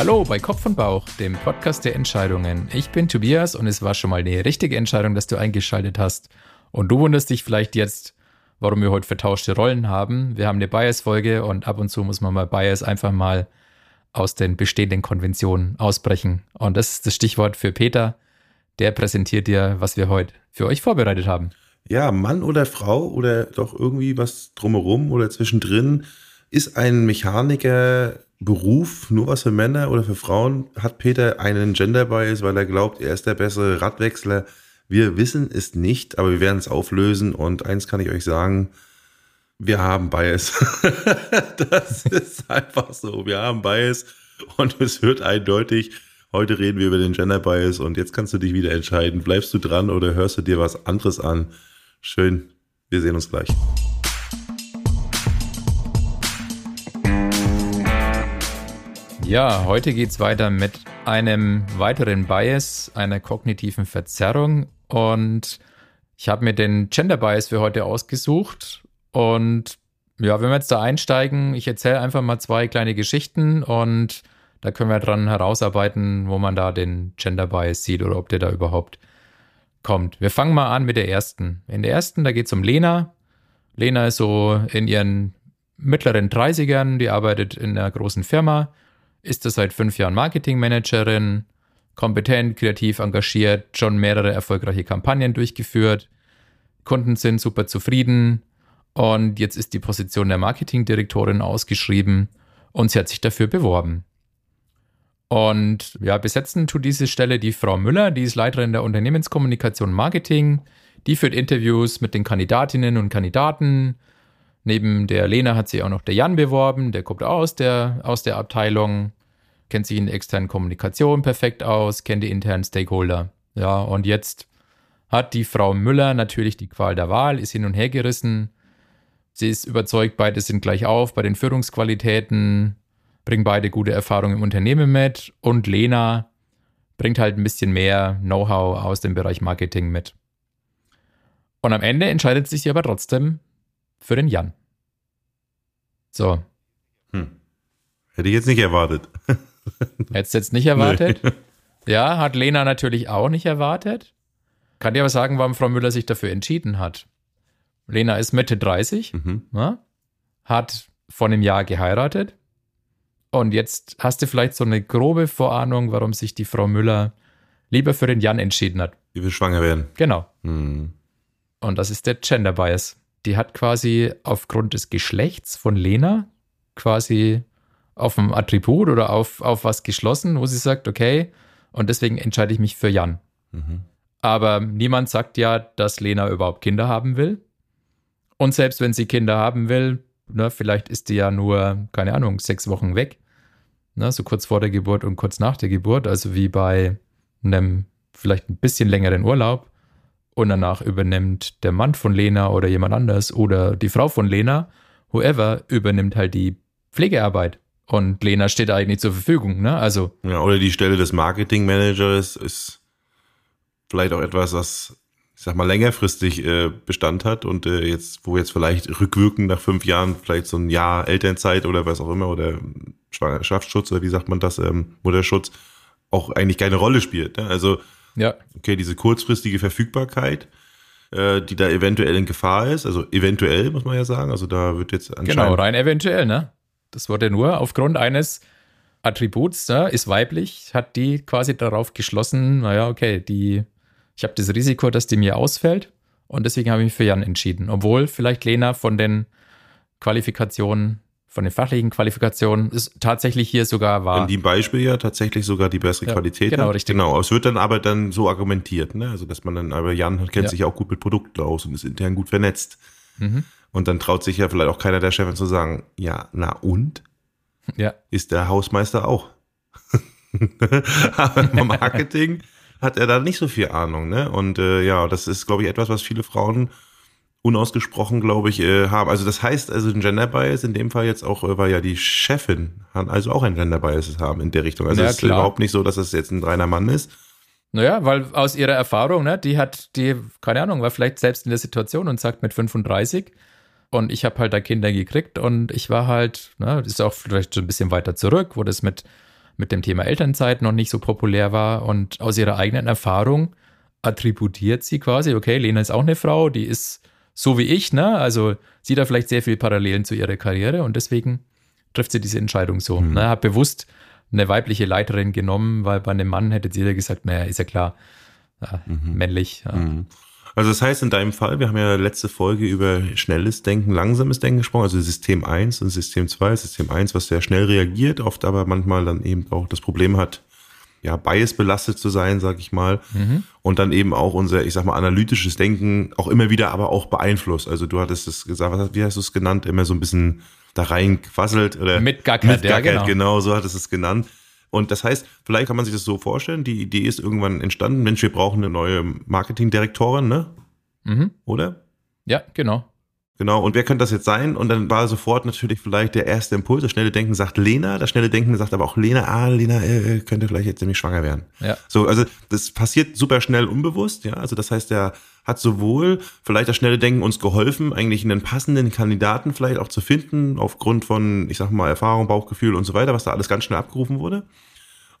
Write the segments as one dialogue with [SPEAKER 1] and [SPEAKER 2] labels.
[SPEAKER 1] Hallo bei Kopf und Bauch, dem Podcast der Entscheidungen. Ich bin Tobias und es war schon mal eine richtige Entscheidung, dass du eingeschaltet hast. Und du wunderst dich vielleicht jetzt, warum wir heute vertauschte Rollen haben. Wir haben eine Bias-Folge und ab und zu muss man mal Bias einfach mal aus den bestehenden Konventionen ausbrechen. Und das ist das Stichwort für Peter. Der präsentiert dir, was wir heute für euch vorbereitet haben.
[SPEAKER 2] Ja, Mann oder Frau oder doch irgendwie was drumherum oder zwischendrin. Ist ein Mechaniker Beruf nur was für Männer oder für Frauen? Hat Peter einen Gender Bias, weil er glaubt, er ist der bessere Radwechsler? Wir wissen es nicht, aber wir werden es auflösen. Und eins kann ich euch sagen, wir haben Bias. das ist einfach so. Wir haben Bias und es wird eindeutig. Heute reden wir über den Gender Bias und jetzt kannst du dich wieder entscheiden. Bleibst du dran oder hörst du dir was anderes an? Schön. Wir sehen uns gleich.
[SPEAKER 1] Ja, heute geht es weiter mit einem weiteren Bias, einer kognitiven Verzerrung. Und ich habe mir den Gender Bias für heute ausgesucht. Und ja, wenn wir jetzt da einsteigen, ich erzähle einfach mal zwei kleine Geschichten und da können wir dran herausarbeiten, wo man da den Gender Bias sieht oder ob der da überhaupt kommt. Wir fangen mal an mit der ersten. In der ersten, da geht es um Lena. Lena ist so in ihren mittleren 30ern, die arbeitet in einer großen Firma ist er seit fünf Jahren Marketingmanagerin, kompetent, kreativ engagiert, schon mehrere erfolgreiche Kampagnen durchgeführt. Kunden sind super zufrieden und jetzt ist die Position der Marketingdirektorin ausgeschrieben und sie hat sich dafür beworben. Und ja, besetzen tut diese Stelle die Frau Müller, die ist Leiterin der Unternehmenskommunikation Marketing. Die führt Interviews mit den Kandidatinnen und Kandidaten, Neben der Lena hat sich auch noch der Jan beworben, der kommt aus der, aus der Abteilung, kennt sich in der externen Kommunikation perfekt aus, kennt die internen Stakeholder. Ja, und jetzt hat die Frau Müller natürlich die Qual der Wahl, ist hin und her gerissen. Sie ist überzeugt, beide sind gleich auf bei den Führungsqualitäten, bringen beide gute Erfahrungen im Unternehmen mit und Lena bringt halt ein bisschen mehr Know-how aus dem Bereich Marketing mit. Und am Ende entscheidet sich sie aber trotzdem für den Jan. So. Hm.
[SPEAKER 2] Hätte ich jetzt nicht erwartet.
[SPEAKER 1] Hättest du jetzt nicht erwartet? Nee. Ja, hat Lena natürlich auch nicht erwartet. Kann dir aber sagen, warum Frau Müller sich dafür entschieden hat. Lena ist Mitte 30, mhm. ja, hat vor einem Jahr geheiratet. Und jetzt hast du vielleicht so eine grobe Vorahnung, warum sich die Frau Müller lieber für den Jan entschieden hat.
[SPEAKER 2] Die will schwanger werden.
[SPEAKER 1] Genau. Mhm. Und das ist der Gender Bias die hat quasi aufgrund des Geschlechts von Lena quasi auf ein Attribut oder auf, auf was geschlossen, wo sie sagt, okay, und deswegen entscheide ich mich für Jan. Mhm. Aber niemand sagt ja, dass Lena überhaupt Kinder haben will. Und selbst wenn sie Kinder haben will, ne, vielleicht ist die ja nur, keine Ahnung, sechs Wochen weg. Ne, so kurz vor der Geburt und kurz nach der Geburt, also wie bei einem vielleicht ein bisschen längeren Urlaub und danach übernimmt der Mann von Lena oder jemand anders oder die Frau von Lena, whoever, übernimmt halt die Pflegearbeit. Und Lena steht eigentlich zur Verfügung, ne? Also.
[SPEAKER 2] Ja, oder die Stelle des Marketingmanagers ist vielleicht auch etwas, was, ich sag mal, längerfristig äh, Bestand hat und äh, jetzt, wo jetzt vielleicht rückwirkend nach fünf Jahren vielleicht so ein Jahr Elternzeit oder was auch immer oder Schwangerschaftsschutz oder wie sagt man das, ähm, Mutterschutz auch eigentlich keine Rolle spielt. Ne? Also ja. Okay, diese kurzfristige Verfügbarkeit, äh, die da eventuell in Gefahr ist, also eventuell muss man ja sagen, also da wird jetzt
[SPEAKER 1] anscheinend... Genau, rein eventuell, ne? Das wurde nur aufgrund eines Attributs, ne, ist weiblich, hat die quasi darauf geschlossen, naja, okay, die, ich habe das Risiko, dass die mir ausfällt und deswegen habe ich mich für Jan entschieden. Obwohl vielleicht Lena von den Qualifikationen von den fachlichen Qualifikationen ist tatsächlich hier sogar wahr.
[SPEAKER 2] In dem Beispiel ja tatsächlich sogar die bessere ja, Qualität.
[SPEAKER 1] Genau, hat. richtig.
[SPEAKER 2] Genau, es wird dann aber dann so argumentiert, ne? Also dass man dann, aber Jan kennt ja. sich auch gut mit Produkten aus und ist intern gut vernetzt. Mhm. Und dann traut sich ja vielleicht auch keiner der Chefin zu sagen, ja, na und? Ja. Ist der Hausmeister auch. aber im Marketing hat er da nicht so viel Ahnung, ne? Und äh, ja, das ist, glaube ich, etwas, was viele Frauen unausgesprochen, glaube ich, äh, haben. Also das heißt, also ein Gender Bias in dem Fall jetzt auch, äh, weil ja die Chefin also auch ein Gender Bias haben in der Richtung. Also ja, es ist überhaupt nicht so, dass es jetzt ein reiner Mann ist.
[SPEAKER 1] Naja, weil aus ihrer Erfahrung, ne, die hat, die, keine Ahnung, war vielleicht selbst in der Situation und sagt mit 35 und ich habe halt da Kinder gekriegt und ich war halt, ne, das ist auch vielleicht schon ein bisschen weiter zurück, wo das mit mit dem Thema Elternzeit noch nicht so populär war und aus ihrer eigenen Erfahrung attributiert sie quasi, okay, Lena ist auch eine Frau, die ist so wie ich, ne? Also sieht da vielleicht sehr viel Parallelen zu ihrer Karriere und deswegen trifft sie diese Entscheidung so. Mhm. Ne? Hat bewusst eine weibliche Leiterin genommen, weil bei einem Mann hätte sie ja gesagt, naja, ist ja klar, ja, mhm. männlich. Ja. Mhm.
[SPEAKER 2] Also das heißt in deinem Fall, wir haben ja letzte Folge über schnelles Denken, langsames Denken gesprochen, also System 1 und System 2. System 1, was sehr schnell reagiert, oft aber manchmal dann eben auch das Problem hat, ja, bias belastet zu sein, sag ich mal. Mhm. Und dann eben auch unser, ich sag mal, analytisches Denken auch immer wieder aber auch beeinflusst. Also du hattest es gesagt, was, wie hast du es genannt? Immer so ein bisschen da reinquasselt oder
[SPEAKER 1] mitgackert,
[SPEAKER 2] mitgackert ja, genau. genau, so hattest es genannt. Und das heißt, vielleicht kann man sich das so vorstellen, die Idee ist irgendwann entstanden, Mensch, wir brauchen eine neue Marketingdirektorin, ne? Mhm. Oder?
[SPEAKER 1] Ja, genau.
[SPEAKER 2] Genau, und wer könnte das jetzt sein? Und dann war sofort natürlich vielleicht der erste Impuls, das schnelle Denken sagt Lena, das schnelle Denken sagt aber auch Lena, ah, Lena äh, äh, könnte vielleicht jetzt nämlich schwanger werden. Ja. So, also das passiert super schnell unbewusst, ja. Also das heißt, der hat sowohl vielleicht das schnelle Denken uns geholfen, eigentlich einen passenden Kandidaten vielleicht auch zu finden, aufgrund von, ich sag mal, Erfahrung, Bauchgefühl und so weiter, was da alles ganz schnell abgerufen wurde.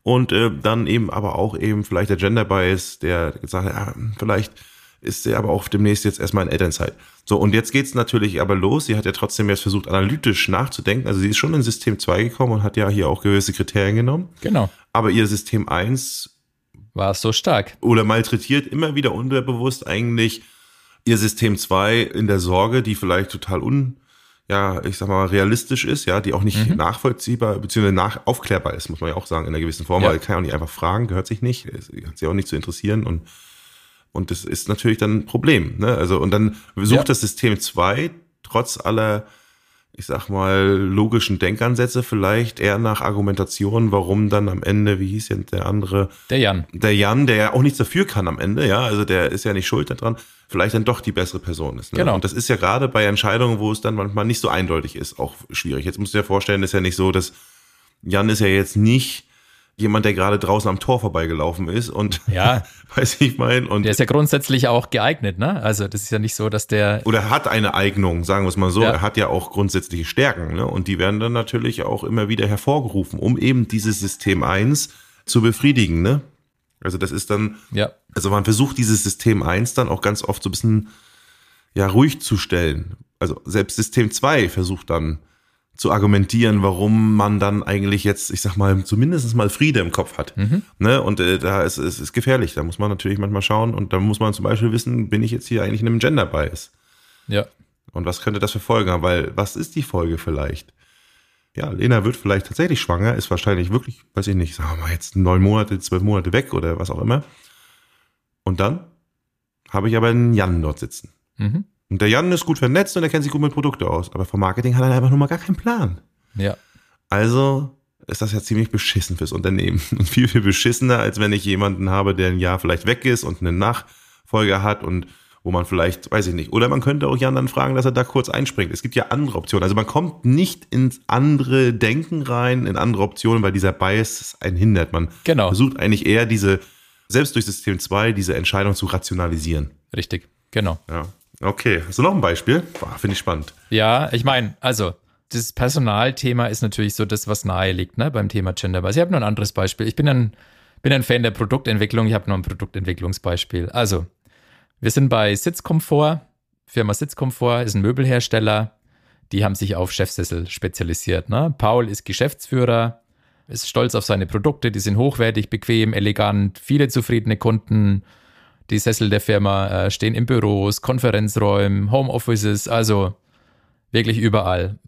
[SPEAKER 2] Und äh, dann eben aber auch eben vielleicht der Gender Bias, der gesagt hat, ja, vielleicht ist sie aber auch demnächst jetzt erstmal in Elternzeit. So, und jetzt geht's natürlich aber los. Sie hat ja trotzdem jetzt versucht, analytisch nachzudenken. Also sie ist schon in System 2 gekommen und hat ja hier auch gewisse Kriterien genommen.
[SPEAKER 1] Genau.
[SPEAKER 2] Aber ihr System 1
[SPEAKER 1] war so stark.
[SPEAKER 2] Oder malträtiert immer wieder unterbewusst eigentlich ihr System 2 in der Sorge, die vielleicht total un, ja, ich sag mal, realistisch ist, ja, die auch nicht mhm. nachvollziehbar bzw. nach aufklärbar ist, muss man ja auch sagen, in einer gewissen Form, ja. weil kann ja auch nicht einfach fragen, gehört sich nicht, hat sich auch nicht zu interessieren und und das ist natürlich dann ein Problem. Ne? Also, und dann sucht ja. das System 2 trotz aller, ich sag mal, logischen Denkansätze vielleicht eher nach Argumentation, warum dann am Ende, wie hieß denn der andere?
[SPEAKER 1] Der Jan.
[SPEAKER 2] Der Jan, der ja auch nichts dafür kann am Ende, ja, also der ist ja nicht schuld daran, vielleicht dann doch die bessere Person ist. Ne? Genau. Und das ist ja gerade bei Entscheidungen, wo es dann manchmal nicht so eindeutig ist, auch schwierig. Jetzt musst du dir vorstellen, ist ja nicht so, dass Jan ist ja jetzt nicht jemand, der gerade draußen am Tor vorbeigelaufen ist und
[SPEAKER 1] ja,
[SPEAKER 2] weiß ich mein und
[SPEAKER 1] der ist ja grundsätzlich auch geeignet, ne? Also das ist ja nicht so, dass der
[SPEAKER 2] oder hat eine Eignung, sagen wir es mal so. Ja. Er hat ja auch grundsätzliche Stärken, ne? Und die werden dann natürlich auch immer wieder hervorgerufen, um eben dieses System 1 zu befriedigen, ne? Also das ist dann,
[SPEAKER 1] ja.
[SPEAKER 2] also man versucht dieses System 1 dann auch ganz oft so ein bisschen ja ruhig zu stellen. Also selbst System 2 versucht dann zu argumentieren, warum man dann eigentlich jetzt, ich sag mal, zumindest mal Friede im Kopf hat. Mhm. Ne? Und äh, da ist es ist gefährlich. Da muss man natürlich manchmal schauen und da muss man zum Beispiel wissen, bin ich jetzt hier eigentlich in einem Gender Bias?
[SPEAKER 1] Ja.
[SPEAKER 2] Und was könnte das für Folgen haben? Weil was ist die Folge vielleicht? Ja, Lena wird vielleicht tatsächlich schwanger, ist wahrscheinlich wirklich, weiß ich nicht, sagen wir mal jetzt neun Monate, zwölf Monate weg oder was auch immer. Und dann habe ich aber einen Jan dort sitzen. Mhm. Und der Jan ist gut vernetzt und er kennt sich gut mit Produkten aus. Aber vom Marketing hat er einfach nur mal gar keinen Plan.
[SPEAKER 1] Ja.
[SPEAKER 2] Also ist das ja ziemlich beschissen fürs Unternehmen. Und viel, viel beschissener, als wenn ich jemanden habe, der ein Jahr vielleicht weg ist und eine Nachfolger hat und wo man vielleicht, weiß ich nicht, oder man könnte auch Jan dann fragen, dass er da kurz einspringt. Es gibt ja andere Optionen. Also man kommt nicht ins andere Denken rein, in andere Optionen, weil dieser Bias einen hindert. Man
[SPEAKER 1] genau.
[SPEAKER 2] versucht eigentlich eher diese, selbst durch System 2, diese Entscheidung zu rationalisieren.
[SPEAKER 1] Richtig, genau.
[SPEAKER 2] Ja. Okay, hast du noch ein Beispiel? Finde ich spannend.
[SPEAKER 1] Ja, ich meine, also das Personalthema ist natürlich so das, was nahe liegt ne, beim Thema Gender. Ich habe noch ein anderes Beispiel. Ich bin ein, bin ein Fan der Produktentwicklung. Ich habe noch ein Produktentwicklungsbeispiel. Also, wir sind bei Sitzkomfort. Firma Sitzkomfort ist ein Möbelhersteller. Die haben sich auf Chefsessel spezialisiert. Ne? Paul ist Geschäftsführer, ist stolz auf seine Produkte. Die sind hochwertig, bequem, elegant, viele zufriedene Kunden die Sessel der Firma äh, stehen in Büros, Konferenzräumen, Homeoffices, also wirklich überall.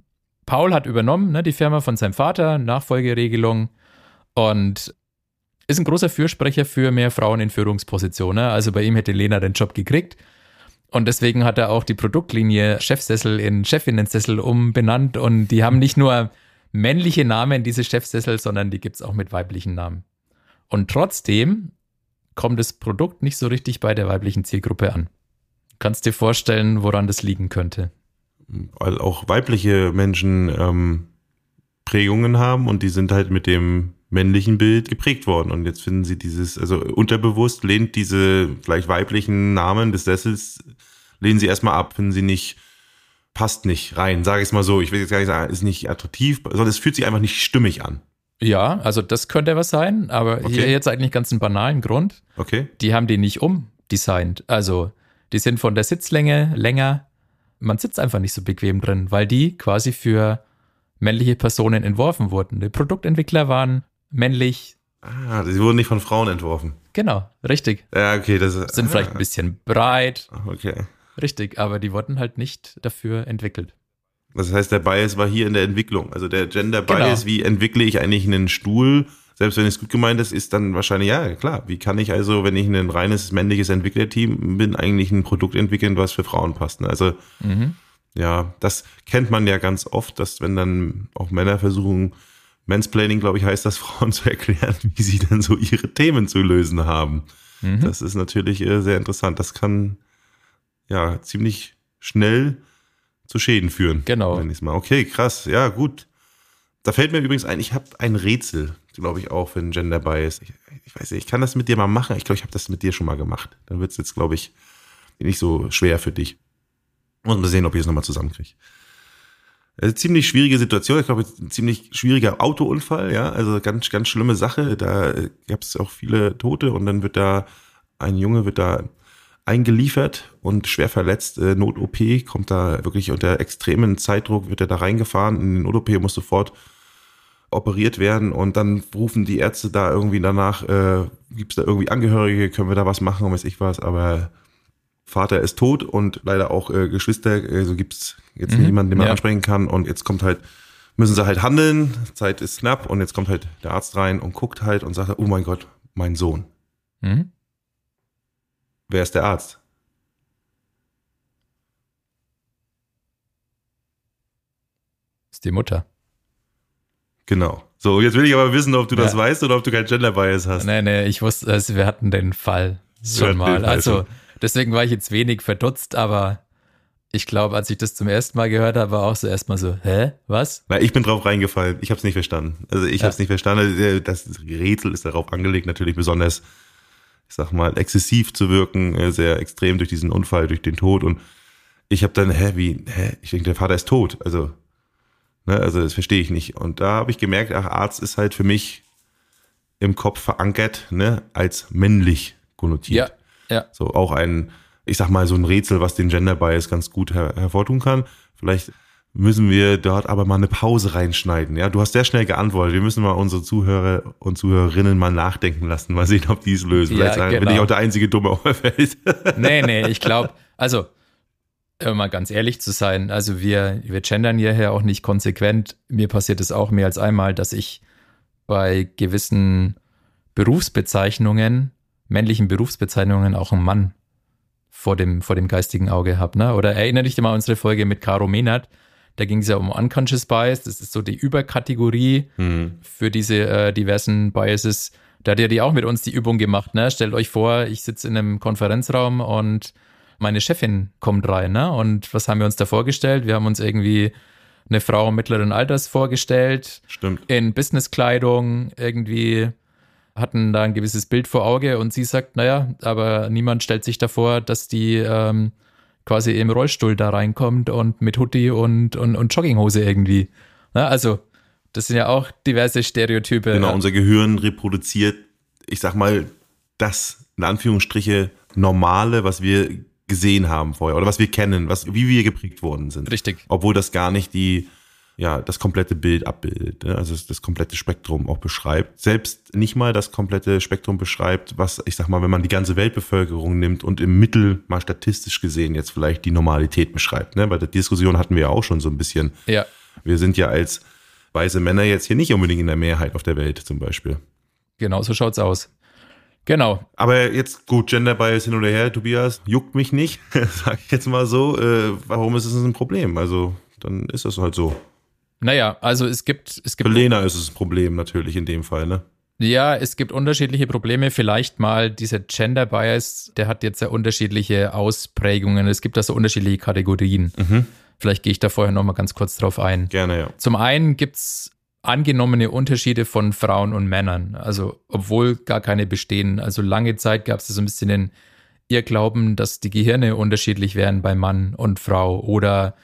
[SPEAKER 1] Paul hat übernommen, ne, die Firma von seinem Vater, Nachfolgeregelung und ist ein großer Fürsprecher für mehr Frauen in Führungspositionen. Also bei ihm hätte Lena den Job gekriegt. Und deswegen hat er auch die Produktlinie Chefsessel in Chefinnensessel umbenannt. Und die haben nicht nur männliche Namen, diese Chefsessel, sondern die gibt es auch mit weiblichen Namen. Und trotzdem kommt das Produkt nicht so richtig bei der weiblichen Zielgruppe an. Kannst dir vorstellen, woran das liegen könnte?
[SPEAKER 2] Weil auch weibliche Menschen ähm, Prägungen haben und die sind halt mit dem männlichen Bild geprägt worden. Und jetzt finden sie dieses, also unterbewusst lehnt diese vielleicht weiblichen Namen des Sessels, lehnen sie erstmal ab, finden sie nicht, passt nicht rein, sage ich es mal so. Ich will jetzt gar nicht sagen, ist nicht attraktiv, sondern es fühlt sich einfach nicht stimmig an.
[SPEAKER 1] Ja, also das könnte was sein, aber
[SPEAKER 2] Okay.
[SPEAKER 1] hier jetzt eigentlich ganz einen banalen Grund.
[SPEAKER 2] Okay.
[SPEAKER 1] Die haben die nicht umdesignt. Also die sind von der Sitzlänge länger. Man sitzt einfach nicht so bequem drin, weil die quasi für männliche Personen entworfen wurden. Die Produktentwickler waren männlich.
[SPEAKER 2] Ah, sie wurden nicht von Frauen entworfen.
[SPEAKER 1] Genau, richtig.
[SPEAKER 2] Ja, okay, das ist.
[SPEAKER 1] Sind vielleicht ein bisschen breit,
[SPEAKER 2] Ah, okay.
[SPEAKER 1] richtig, aber die wurden halt nicht dafür entwickelt.
[SPEAKER 2] Das heißt, der Bias war hier in der Entwicklung. Also der Gender
[SPEAKER 1] Genau.
[SPEAKER 2] Bias, wie entwickle ich eigentlich einen Stuhl, selbst wenn es gut gemeint ist, ist dann wahrscheinlich, ja, klar, wie kann ich also, wenn ich ein reines männliches Entwicklerteam bin, eigentlich ein Produkt entwickeln, was für Frauen passt. Ne? Also
[SPEAKER 1] Mhm.
[SPEAKER 2] ja, das kennt man ja ganz oft, dass wenn dann auch Männer versuchen, Mansplaining, glaube ich, heißt das, Frauen zu erklären, wie sie dann so ihre Themen zu lösen haben.
[SPEAKER 1] Mhm.
[SPEAKER 2] Das ist natürlich äh, sehr interessant. Das kann ja ziemlich schnell zu Schäden führen.
[SPEAKER 1] Genau.
[SPEAKER 2] Mal. Okay, krass. Ja, gut. Da fällt mir übrigens ein, ich habe ein Rätsel, glaube ich, auch einen Gender Bias. Ich, ich weiß nicht, ich kann das mit dir mal machen. Ich glaube, ich habe das mit dir schon mal gemacht. Dann wird es jetzt, glaube ich, nicht so schwer für dich. Muss mal sehen, ob ich es nochmal zusammenkriege. Äh, ziemlich schwierige Situation. Ich glaube, ein ziemlich schwieriger Autounfall, ja. Also ganz, ganz schlimme Sache. Da gab es auch viele Tote und dann wird da ein Junge wird da eingeliefert und schwer verletzt. Äh, Not-OP kommt da wirklich unter extremen Zeitdruck, wird er da reingefahren. In den Not-OP muss sofort operiert werden und dann rufen die Ärzte da irgendwie danach, äh, gibt es da irgendwie Angehörige, können wir da was machen, weiß ich was, aber Vater ist tot und leider auch äh, Geschwister, also gibt es jetzt
[SPEAKER 1] Mhm,
[SPEAKER 2] niemanden, den man
[SPEAKER 1] ja.
[SPEAKER 2] ansprechen kann und jetzt kommt halt, müssen sie halt handeln, Zeit ist knapp und jetzt kommt halt der Arzt rein und guckt halt und sagt, oh mein Gott, mein Sohn.
[SPEAKER 1] Mhm.
[SPEAKER 2] Wer ist der Arzt?
[SPEAKER 1] Ist die Mutter.
[SPEAKER 2] Genau. So, jetzt will ich aber wissen, ob du das
[SPEAKER 1] Ja.
[SPEAKER 2] weißt oder ob du kein Gender Bias hast.
[SPEAKER 1] Nee, nee, ich wusste, also wir hatten den Fall schon mal.
[SPEAKER 2] Fall
[SPEAKER 1] Also
[SPEAKER 2] schon.
[SPEAKER 1] deswegen war ich jetzt wenig verdutzt, aber ich glaube, als ich das zum ersten Mal gehört habe, war auch so erstmal so, hä, was?
[SPEAKER 2] Na, ich bin drauf reingefallen. Ich habe es nicht verstanden. Also ich
[SPEAKER 1] Ja.
[SPEAKER 2] habe es nicht verstanden. Das Rätsel ist darauf angelegt, natürlich besonders, ich sag mal, exzessiv zu wirken, äh, sehr extrem durch diesen Unfall, durch den Tod. Und ich habe dann, hä, wie, hä? Ich denke, der Vater ist tot. Also, ne, also das verstehe ich nicht. Und da habe ich gemerkt, ach, Arzt ist halt für mich im Kopf verankert, ne, als männlich konnotiert.
[SPEAKER 1] Ja, ja.
[SPEAKER 2] So auch ein, ich sag mal, so ein Rätsel, was den Gender Bias ganz gut her hervortun kann. Vielleicht müssen wir dort aber mal eine Pause reinschneiden. Ja, du hast sehr schnell geantwortet. Wir müssen mal unsere Zuhörer und Zuhörerinnen mal nachdenken lassen, mal sehen, ob die es lösen.
[SPEAKER 1] Ja,
[SPEAKER 2] Vielleicht sagen, bin
[SPEAKER 1] genau.
[SPEAKER 2] ich auch der einzige Dumme auf der Welt.
[SPEAKER 1] Nee, nee, ich glaube, also, um mal ganz ehrlich zu sein, also wir, wir gendern hierher auch nicht konsequent. Mir passiert es auch mehr als einmal, dass ich bei gewissen Berufsbezeichnungen, männlichen Berufsbezeichnungen auch einen Mann vor dem, vor dem geistigen Auge habe. Ne? Oder erinnere dich mal an unsere Folge mit Caro Menert. Da ging es ja um Unconscious Bias. Das ist so die Überkategorie
[SPEAKER 2] Hm.
[SPEAKER 1] für diese äh, diversen Biases. Da hat ja die auch mit uns die Übung gemacht, ne? Stellt euch vor, ich sitze in einem Konferenzraum und meine Chefin kommt rein, ne? Und was haben wir uns da vorgestellt? Wir haben uns irgendwie eine Frau mittleren Alters vorgestellt,
[SPEAKER 2] Stimmt.
[SPEAKER 1] in Businesskleidung, irgendwie hatten da ein gewisses Bild vor Auge und sie sagt, naja, aber niemand stellt sich davor, dass die ähm, quasi im Rollstuhl da reinkommt und mit Hoodie und, und, und Jogginghose irgendwie. Na, also, das sind ja auch diverse Stereotype.
[SPEAKER 2] Genau, unser Gehirn reproduziert, ich sag mal, das, in Anführungsstriche, Normale, was wir gesehen haben vorher oder was wir kennen, was, wie wir geprägt worden sind.
[SPEAKER 1] Richtig.
[SPEAKER 2] Obwohl das gar nicht die, ja, das komplette Bild abbildet, ne? also das, komplette Spektrum auch beschreibt. Selbst nicht mal das komplette Spektrum beschreibt, was, ich sag mal, wenn man die ganze Weltbevölkerung nimmt und im Mittel mal statistisch gesehen jetzt vielleicht die Normalität beschreibt. Ne? Bei der Diskussion hatten wir ja auch schon so ein bisschen.
[SPEAKER 1] Ja,
[SPEAKER 2] Wir sind ja als weiße Männer jetzt hier nicht unbedingt in der Mehrheit auf der Welt zum Beispiel.
[SPEAKER 1] genau so schaut's aus. Genau.
[SPEAKER 2] Aber jetzt gut, Gender Bias hin oder her, Tobias, juckt mich nicht, sag ich jetzt mal so. Äh, warum ist es ein Problem? Also, dann ist das halt so.
[SPEAKER 1] Naja, also es gibt, es
[SPEAKER 2] Für
[SPEAKER 1] gibt,
[SPEAKER 2] Lena ist es ein Problem natürlich in dem Fall, ne?
[SPEAKER 1] ja, es gibt unterschiedliche Probleme. Vielleicht mal dieser Gender Bias, der hat jetzt ja unterschiedliche Ausprägungen. Es gibt da so unterschiedliche Kategorien.
[SPEAKER 2] Mhm.
[SPEAKER 1] Vielleicht gehe ich da vorher nochmal ganz kurz drauf ein.
[SPEAKER 2] Gerne, ja.
[SPEAKER 1] Zum einen gibt's angenommene Unterschiede von Frauen und Männern, also obwohl gar keine bestehen. Also lange Zeit gab es so ein bisschen den Irrglauben, dass die Gehirne unterschiedlich wären bei Mann und Frau oder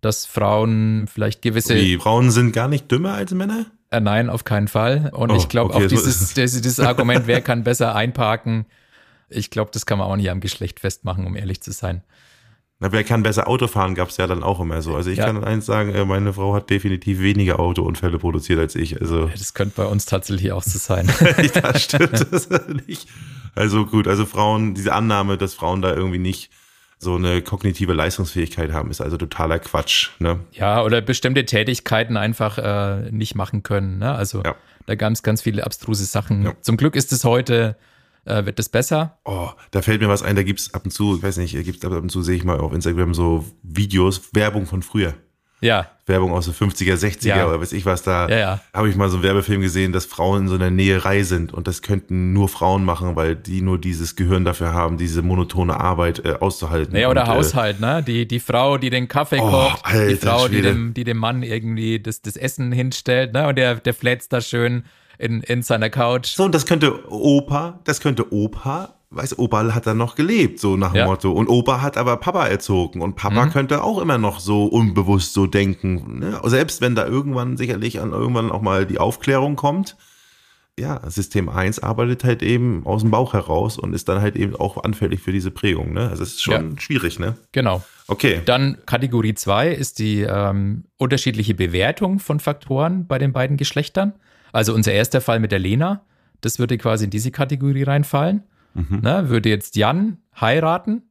[SPEAKER 1] dass Frauen vielleicht gewisse.
[SPEAKER 2] Die Frauen sind gar nicht dümmer als Männer?
[SPEAKER 1] Äh, nein, auf keinen Fall. Und oh, ich glaube okay, auch dieses, dieses, dieses Argument, wer kann besser einparken, ich glaube, das kann man auch nicht am Geschlecht festmachen, um ehrlich zu sein.
[SPEAKER 2] Na, wer kann besser Auto fahren, gab es ja dann auch immer so. Also ich ja. kann eins sagen, äh, meine Frau hat definitiv weniger Autounfälle produziert als ich. Also
[SPEAKER 1] das könnte bei uns tatsächlich auch so sein.
[SPEAKER 2] das stimmt das nicht. Also gut, also Frauen, diese Annahme, dass Frauen da irgendwie nicht so eine kognitive Leistungsfähigkeit haben, ist also totaler Quatsch. Ne?
[SPEAKER 1] Ja, oder bestimmte Tätigkeiten einfach äh, nicht machen können. Ne? Also ja. da gab es ganz viele abstruse Sachen. Ja. Zum Glück ist es heute äh, wird es besser.
[SPEAKER 2] Oh, da fällt mir was ein, da gibt es ab und zu, ich weiß nicht, gibt ab und zu sehe ich mal auf Instagram so Videos, Werbung von früher.
[SPEAKER 1] Ja.
[SPEAKER 2] Werbung aus den 50er, 60er ja. oder weiß ich was, da
[SPEAKER 1] ja, ja.
[SPEAKER 2] habe ich mal so einen Werbefilm gesehen, dass Frauen in so einer Näherei sind und das könnten nur Frauen machen, weil die nur dieses Gehirn dafür haben, diese monotone Arbeit äh, auszuhalten.
[SPEAKER 1] Ja, oder und, äh, Haushalt, ne? Die, die Frau, die den Kaffee oh, kocht, Alter, die Frau, die dem, die dem Mann irgendwie das, das Essen hinstellt, ne? Und der, der flätzt da schön in, in seiner Couch.
[SPEAKER 2] So, und das könnte Opa, das könnte Opa weiß, Opa hat dann noch gelebt, so nach dem ja. Motto. Und Opa hat aber Papa erzogen. Und Papa mhm. könnte auch immer noch so unbewusst so denken. Ne? Selbst wenn da irgendwann sicherlich an irgendwann auch mal die Aufklärung kommt. Ja, System 1 arbeitet halt eben aus dem Bauch heraus und ist dann halt eben auch anfällig für diese Prägung. Ne? Also es ist schon ja. schwierig, ne?
[SPEAKER 1] Genau. Okay. Dann Kategorie 2 ist die ähm, unterschiedliche Bewertung von Faktoren bei den beiden Geschlechtern. Also unser erster Fall mit der Lena, das würde quasi in diese Kategorie reinfallen. Mhm. Ne, würde jetzt Jan heiraten,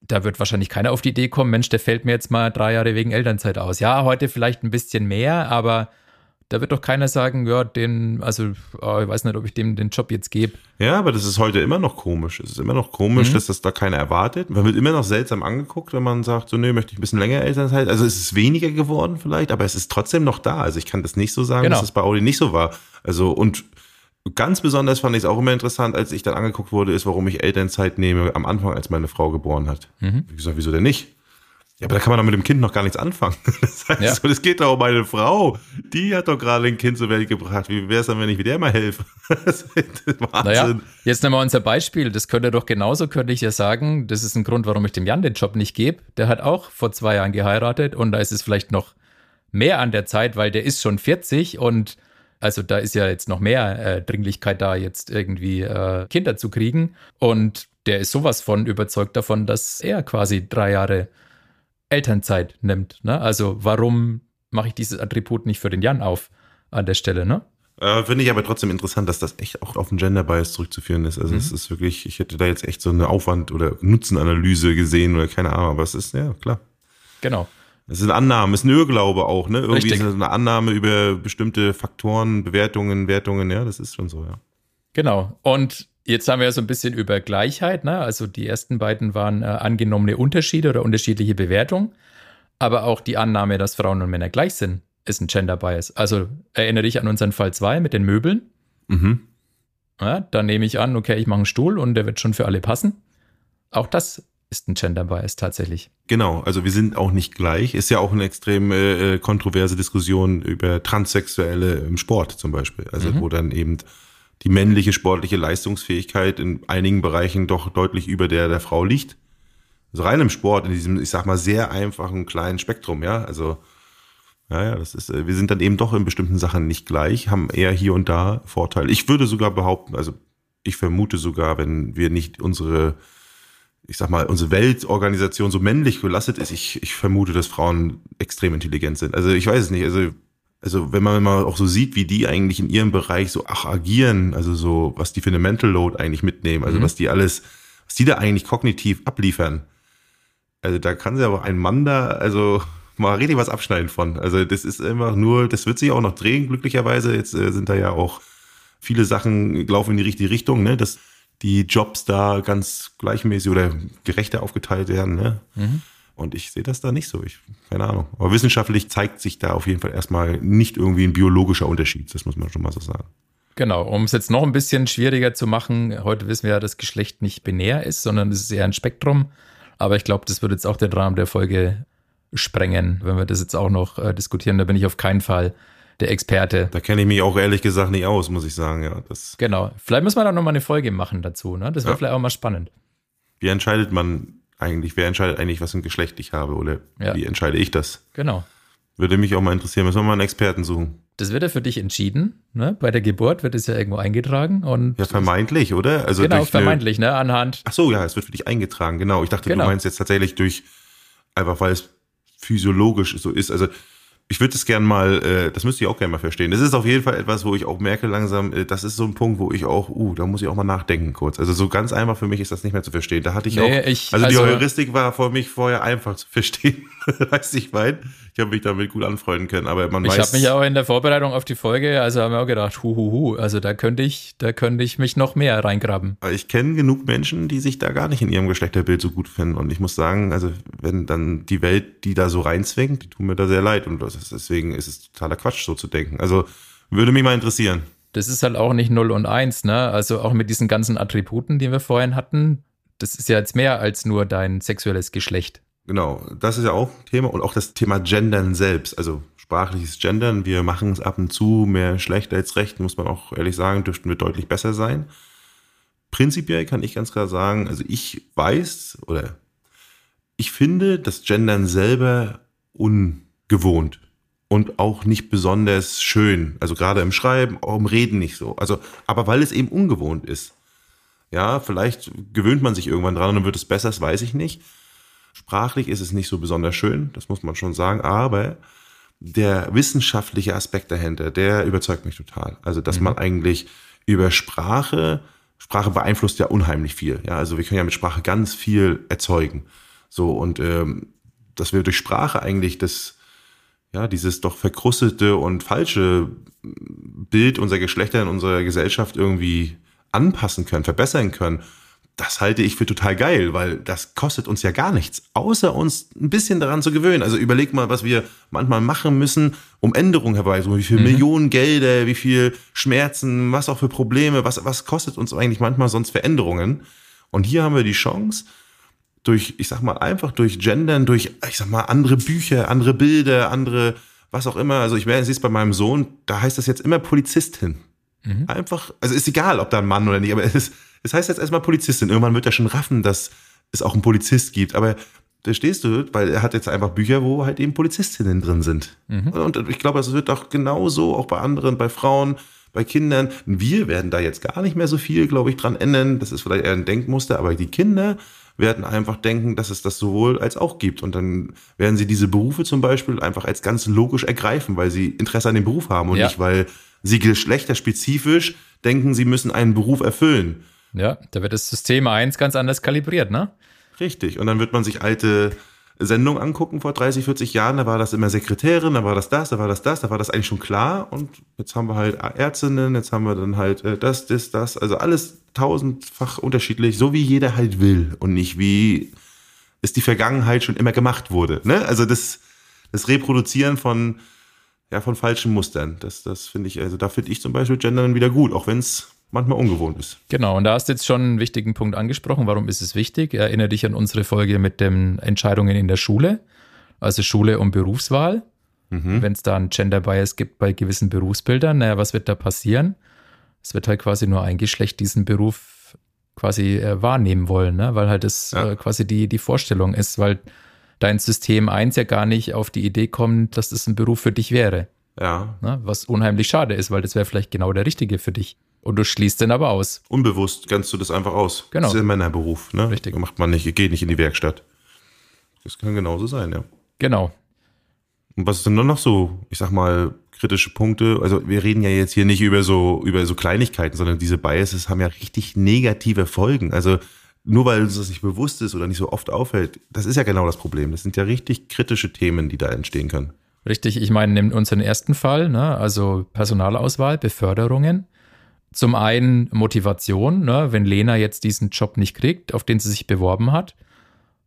[SPEAKER 1] da wird wahrscheinlich keiner auf die Idee kommen, Mensch, der fällt mir jetzt mal drei Jahre wegen Elternzeit aus. Ja, heute vielleicht ein bisschen mehr, aber da wird doch keiner sagen, ja, den, also oh, ich weiß nicht, ob ich dem den Job jetzt gebe.
[SPEAKER 2] Ja, aber das ist heute immer noch komisch. Es ist immer noch komisch, mhm. dass das da keiner erwartet. Man wird immer noch seltsam angeguckt, wenn man sagt, so, nö, möchte ich ein bisschen länger Elternzeit. Also es ist weniger geworden vielleicht, aber es ist trotzdem noch da. Also ich kann das nicht so sagen, genau. dass es bei Audi nicht so war. Also und Ganz besonders fand ich es auch immer interessant, als ich dann angeguckt wurde, ist, warum ich Elternzeit nehme am Anfang, als meine Frau geboren hat. Mhm. Wie gesagt, wieso denn nicht? Ja, aber da kann man doch mit dem Kind noch gar nichts anfangen. Das heißt, ja. so, das geht doch um meine Frau. Die hat doch gerade ein Kind zur Welt gebracht. Wie wäre es dann, wenn ich mit der mal helfe?
[SPEAKER 1] Das ist Wahnsinn. Naja, jetzt nehmen wir unser Beispiel. Das könnte doch genauso, könnte ich ja sagen, das ist ein Grund, warum ich dem Jan den Job nicht gebe. Der hat auch vor zwei Jahren geheiratet und da ist es vielleicht noch mehr an der Zeit, weil der ist schon 40 und also da ist ja jetzt noch mehr äh, Dringlichkeit da, jetzt irgendwie äh, Kinder zu kriegen. Und der ist sowas von überzeugt davon, dass er quasi drei Jahre Elternzeit nimmt. Ne? Also warum mache ich dieses Attribut nicht für den Jan auf an der Stelle, ne?
[SPEAKER 2] Äh, Finde ich aber trotzdem interessant, dass das echt auch auf den Gender Bias zurückzuführen ist. Also mhm. es ist wirklich, ich hätte da jetzt echt so eine Aufwand- oder Nutzenanalyse gesehen oder keine Ahnung, aber es ist, ja, klar.
[SPEAKER 1] Genau.
[SPEAKER 2] Es sind Annahmen, es ist ein Irrglaube auch, ne? Irgendwie Richtig. ist es eine Annahme über bestimmte Faktoren, Bewertungen, Wertungen, ja, das ist schon so, ja.
[SPEAKER 1] Genau. Und jetzt haben wir ja so ein bisschen über Gleichheit, ne? Also die ersten beiden waren äh, angenommene Unterschiede oder unterschiedliche Bewertungen. Aber auch die Annahme, dass Frauen und Männer gleich sind, ist ein Gender Bias. Also erinnere dich an unseren Fall 2 mit den Möbeln. Mhm. Ja, dann nehme ich an, okay, ich mache einen Stuhl und der wird schon für alle passen. Auch das ist ein Gender Bias tatsächlich.
[SPEAKER 2] Genau, also wir sind auch nicht gleich. Ist ja auch eine extrem äh, kontroverse Diskussion über Transsexuelle im Sport zum Beispiel. Also mhm. wo dann eben die männliche sportliche Leistungsfähigkeit in einigen Bereichen doch deutlich über der der Frau liegt. Also rein im Sport, in diesem, ich sag mal, sehr einfachen kleinen Spektrum, ja. Also, ja, ja, das ist, äh, wir sind dann eben doch in bestimmten Sachen nicht gleich, haben eher hier und da Vorteile. Ich würde sogar behaupten, also ich vermute sogar, wenn wir nicht unsere ich sag mal, unsere Weltorganisation so männlich gelastet ist, ich, ich vermute, dass Frauen extrem intelligent sind. Also ich weiß es nicht. Also, also wenn man mal auch so sieht, wie die eigentlich in ihrem Bereich so ach, agieren, also so, was die für eine Mental Load eigentlich mitnehmen, also mhm. was die alles, was die da eigentlich kognitiv abliefern. Also da kann sie aber ein Mann da, also mal richtig was abschneiden von. Also das ist immer nur, das wird sich auch noch drehen, glücklicherweise. Jetzt äh, sind da ja auch viele Sachen laufen in die richtige Richtung, ne? Das die Jobs da ganz gleichmäßig oder gerechter aufgeteilt werden. Ne? Mhm. Und ich sehe das da nicht so. Ich, keine Ahnung. Aber wissenschaftlich zeigt sich da auf jeden Fall erstmal nicht irgendwie ein biologischer Unterschied. Das muss man schon mal so sagen.
[SPEAKER 1] Genau, um es jetzt noch ein bisschen schwieriger zu machen, heute wissen wir ja, dass Geschlecht nicht binär ist, sondern es ist eher ein Spektrum. Aber ich glaube, das wird jetzt auch den Rahmen der Folge sprengen, wenn wir das jetzt auch noch äh, diskutieren. Da bin ich auf keinen Fall der Experte.
[SPEAKER 2] Da kenne ich mich auch ehrlich gesagt nicht aus, muss ich sagen. Ja, das
[SPEAKER 1] genau. Vielleicht müssen wir da nochmal eine Folge machen dazu. Ne? Das wäre ja. vielleicht auch mal spannend.
[SPEAKER 2] Wie entscheidet man eigentlich, wer entscheidet eigentlich, was für ein Geschlecht ich habe oder ja. wie entscheide ich das?
[SPEAKER 1] Genau.
[SPEAKER 2] Würde mich auch mal interessieren. Müssen wir mal einen Experten suchen.
[SPEAKER 1] Das wird ja für dich entschieden. Ne? Bei der Geburt wird es ja irgendwo eingetragen. Und
[SPEAKER 2] ja, vermeintlich, oder?
[SPEAKER 1] Also genau, vermeintlich, eine, ne? Anhand.
[SPEAKER 2] Ach so, ja, es wird für dich eingetragen. Genau. Ich dachte, genau. du meinst jetzt tatsächlich durch, einfach weil es physiologisch so ist. Also ich würde es gern mal, äh, das müsste ich auch gerne mal verstehen. Das ist auf jeden Fall etwas, wo ich auch merke langsam, äh, das ist so ein Punkt, wo ich auch, uh, da muss ich auch mal nachdenken kurz. Also so ganz einfach für mich ist das nicht mehr zu verstehen. Da hatte ich nee, auch, ich, also, also, die Heuristik war für mich vorher einfach zu verstehen. weißt du, ich meine, ich habe mich damit gut anfreunden können, aber man
[SPEAKER 1] ich
[SPEAKER 2] weiß.
[SPEAKER 1] Ich habe mich auch in der Vorbereitung auf die Folge, also haben wir auch gedacht, hu, hu, hu, also da könnte ich, da könnte ich mich noch mehr reingraben.
[SPEAKER 2] Ich kenne genug Menschen, die sich da gar nicht in ihrem Geschlechterbild so gut finden und ich muss sagen, also wenn dann die Welt die da so reinzwängt, die tun mir da sehr leid und ist, deswegen ist es totaler Quatsch, so zu denken. Also würde mich mal interessieren.
[SPEAKER 1] Das ist halt auch nicht 0 und 1, ne? Also auch mit diesen ganzen Attributen, die wir vorhin hatten, das ist ja jetzt mehr als nur dein sexuelles Geschlecht.
[SPEAKER 2] Genau, das ist ja auch ein Thema und auch das Thema Gendern selbst, also sprachliches Gendern. Wir machen es ab und zu mehr schlecht als recht, muss man auch ehrlich sagen, dürften wir deutlich besser sein. Prinzipiell kann ich ganz klar sagen, also ich weiß oder ich finde das Gendern selber ungewohnt und auch nicht besonders schön. Also gerade im Schreiben, auch im Reden nicht so. Also, aber weil es eben ungewohnt ist. Ja, vielleicht gewöhnt man sich irgendwann dran und dann wird es besser, das weiß ich nicht. Sprachlich ist es nicht so besonders schön, das muss man schon sagen, aber der wissenschaftliche Aspekt dahinter, der überzeugt mich total. Also, dass mhm. man eigentlich über Sprache, Sprache beeinflusst ja unheimlich viel. Ja, also wir können ja mit Sprache ganz viel erzeugen. So, und ähm, dass wir durch Sprache eigentlich das, ja, dieses doch verkrustete und falsche Bild unserer Geschlechter in unserer Gesellschaft irgendwie anpassen können, verbessern können das halte ich für total geil, weil das kostet uns ja gar nichts, außer uns ein bisschen daran zu gewöhnen. Also überleg mal, was wir manchmal machen müssen, um Änderungen herbeizuführen. Wie viel mhm. Millionen Gelder, wie viel Schmerzen, was auch für Probleme, was, was kostet uns eigentlich manchmal sonst Veränderungen? Und hier haben wir die Chance, durch, ich sag mal, einfach durch Gendern, durch, ich sag mal, andere Bücher, andere Bilder, andere, was auch immer. Also ich sehe es bei meinem Sohn, da heißt das jetzt immer Polizistin. Mhm. Einfach, also ist egal, ob da ein Mann oder nicht, aber es ist, es heißt jetzt erstmal Polizistin. Irgendwann wird er schon raffen, dass es auch einen Polizist gibt. Aber da stehst du, weil er hat jetzt einfach Bücher, wo halt eben Polizistinnen drin sind. Mhm. Und ich glaube, es wird auch genauso, auch bei anderen, bei Frauen, bei Kindern. Wir werden da jetzt gar nicht mehr so viel, glaube ich, dran ändern. Das ist vielleicht eher ein Denkmuster, aber die Kinder werden einfach denken, dass es das sowohl als auch gibt. Und dann werden sie diese Berufe zum Beispiel einfach als ganz logisch ergreifen, weil sie Interesse an dem Beruf haben und ja. nicht, weil sie geschlechterspezifisch denken, sie müssen einen Beruf erfüllen.
[SPEAKER 1] Ja, da wird das System 1 ganz anders kalibriert, ne?
[SPEAKER 2] Richtig. Und dann wird man sich alte Sendungen angucken vor 30, 40 Jahren. Da war das immer Sekretärin, da war das das, da war das das, da war das eigentlich schon klar. Und jetzt haben wir halt Ärztinnen, jetzt haben wir dann halt äh, das, das, das. Also alles tausendfach unterschiedlich, so wie jeder halt will und nicht wie es die Vergangenheit schon immer gemacht wurde. Ne? Also das, das Reproduzieren von, ja, von falschen Mustern. Das, das finde ich, also da finde ich zum Beispiel Gendern wieder gut, auch wenn es manchmal ungewohnt ist.
[SPEAKER 1] Genau, und da hast du jetzt schon einen wichtigen Punkt angesprochen. Warum ist es wichtig? Erinnere dich an unsere Folge mit den Entscheidungen in der Schule, also Schule und Berufswahl. Mhm. Wenn es da einen Gender Bias gibt bei gewissen Berufsbildern, naja, was wird da passieren? Es wird halt quasi nur ein Geschlecht diesen Beruf quasi äh, wahrnehmen wollen, ne? weil halt das ja. äh, quasi die, die Vorstellung ist, weil dein System 1 ja gar nicht auf die Idee kommt, dass das ein Beruf für dich wäre.
[SPEAKER 2] Ja.
[SPEAKER 1] Ne? Was unheimlich schade ist, weil das wäre vielleicht genau der richtige für dich. Und du schließt den aber aus.
[SPEAKER 2] Unbewusst kannst du das einfach aus.
[SPEAKER 1] Genau.
[SPEAKER 2] Das ist ein Männerberuf, ne?
[SPEAKER 1] Richtig.
[SPEAKER 2] Da macht man nicht, geht nicht in die Werkstatt. Das kann genauso sein, ja.
[SPEAKER 1] Genau.
[SPEAKER 2] Und was ist denn noch so, ich sag mal, kritische Punkte? Also wir reden ja jetzt hier nicht über so, über so Kleinigkeiten, sondern diese Biases haben ja richtig negative Folgen. Also nur weil uns das nicht bewusst ist oder nicht so oft auffällt, das ist ja genau das Problem. Das sind ja richtig kritische Themen, die da entstehen können.
[SPEAKER 1] Richtig, ich meine, in unserem ersten Fall, ne, also Personalauswahl, Beförderungen, zum einen Motivation, ne? wenn Lena jetzt diesen Job nicht kriegt, auf den sie sich beworben hat,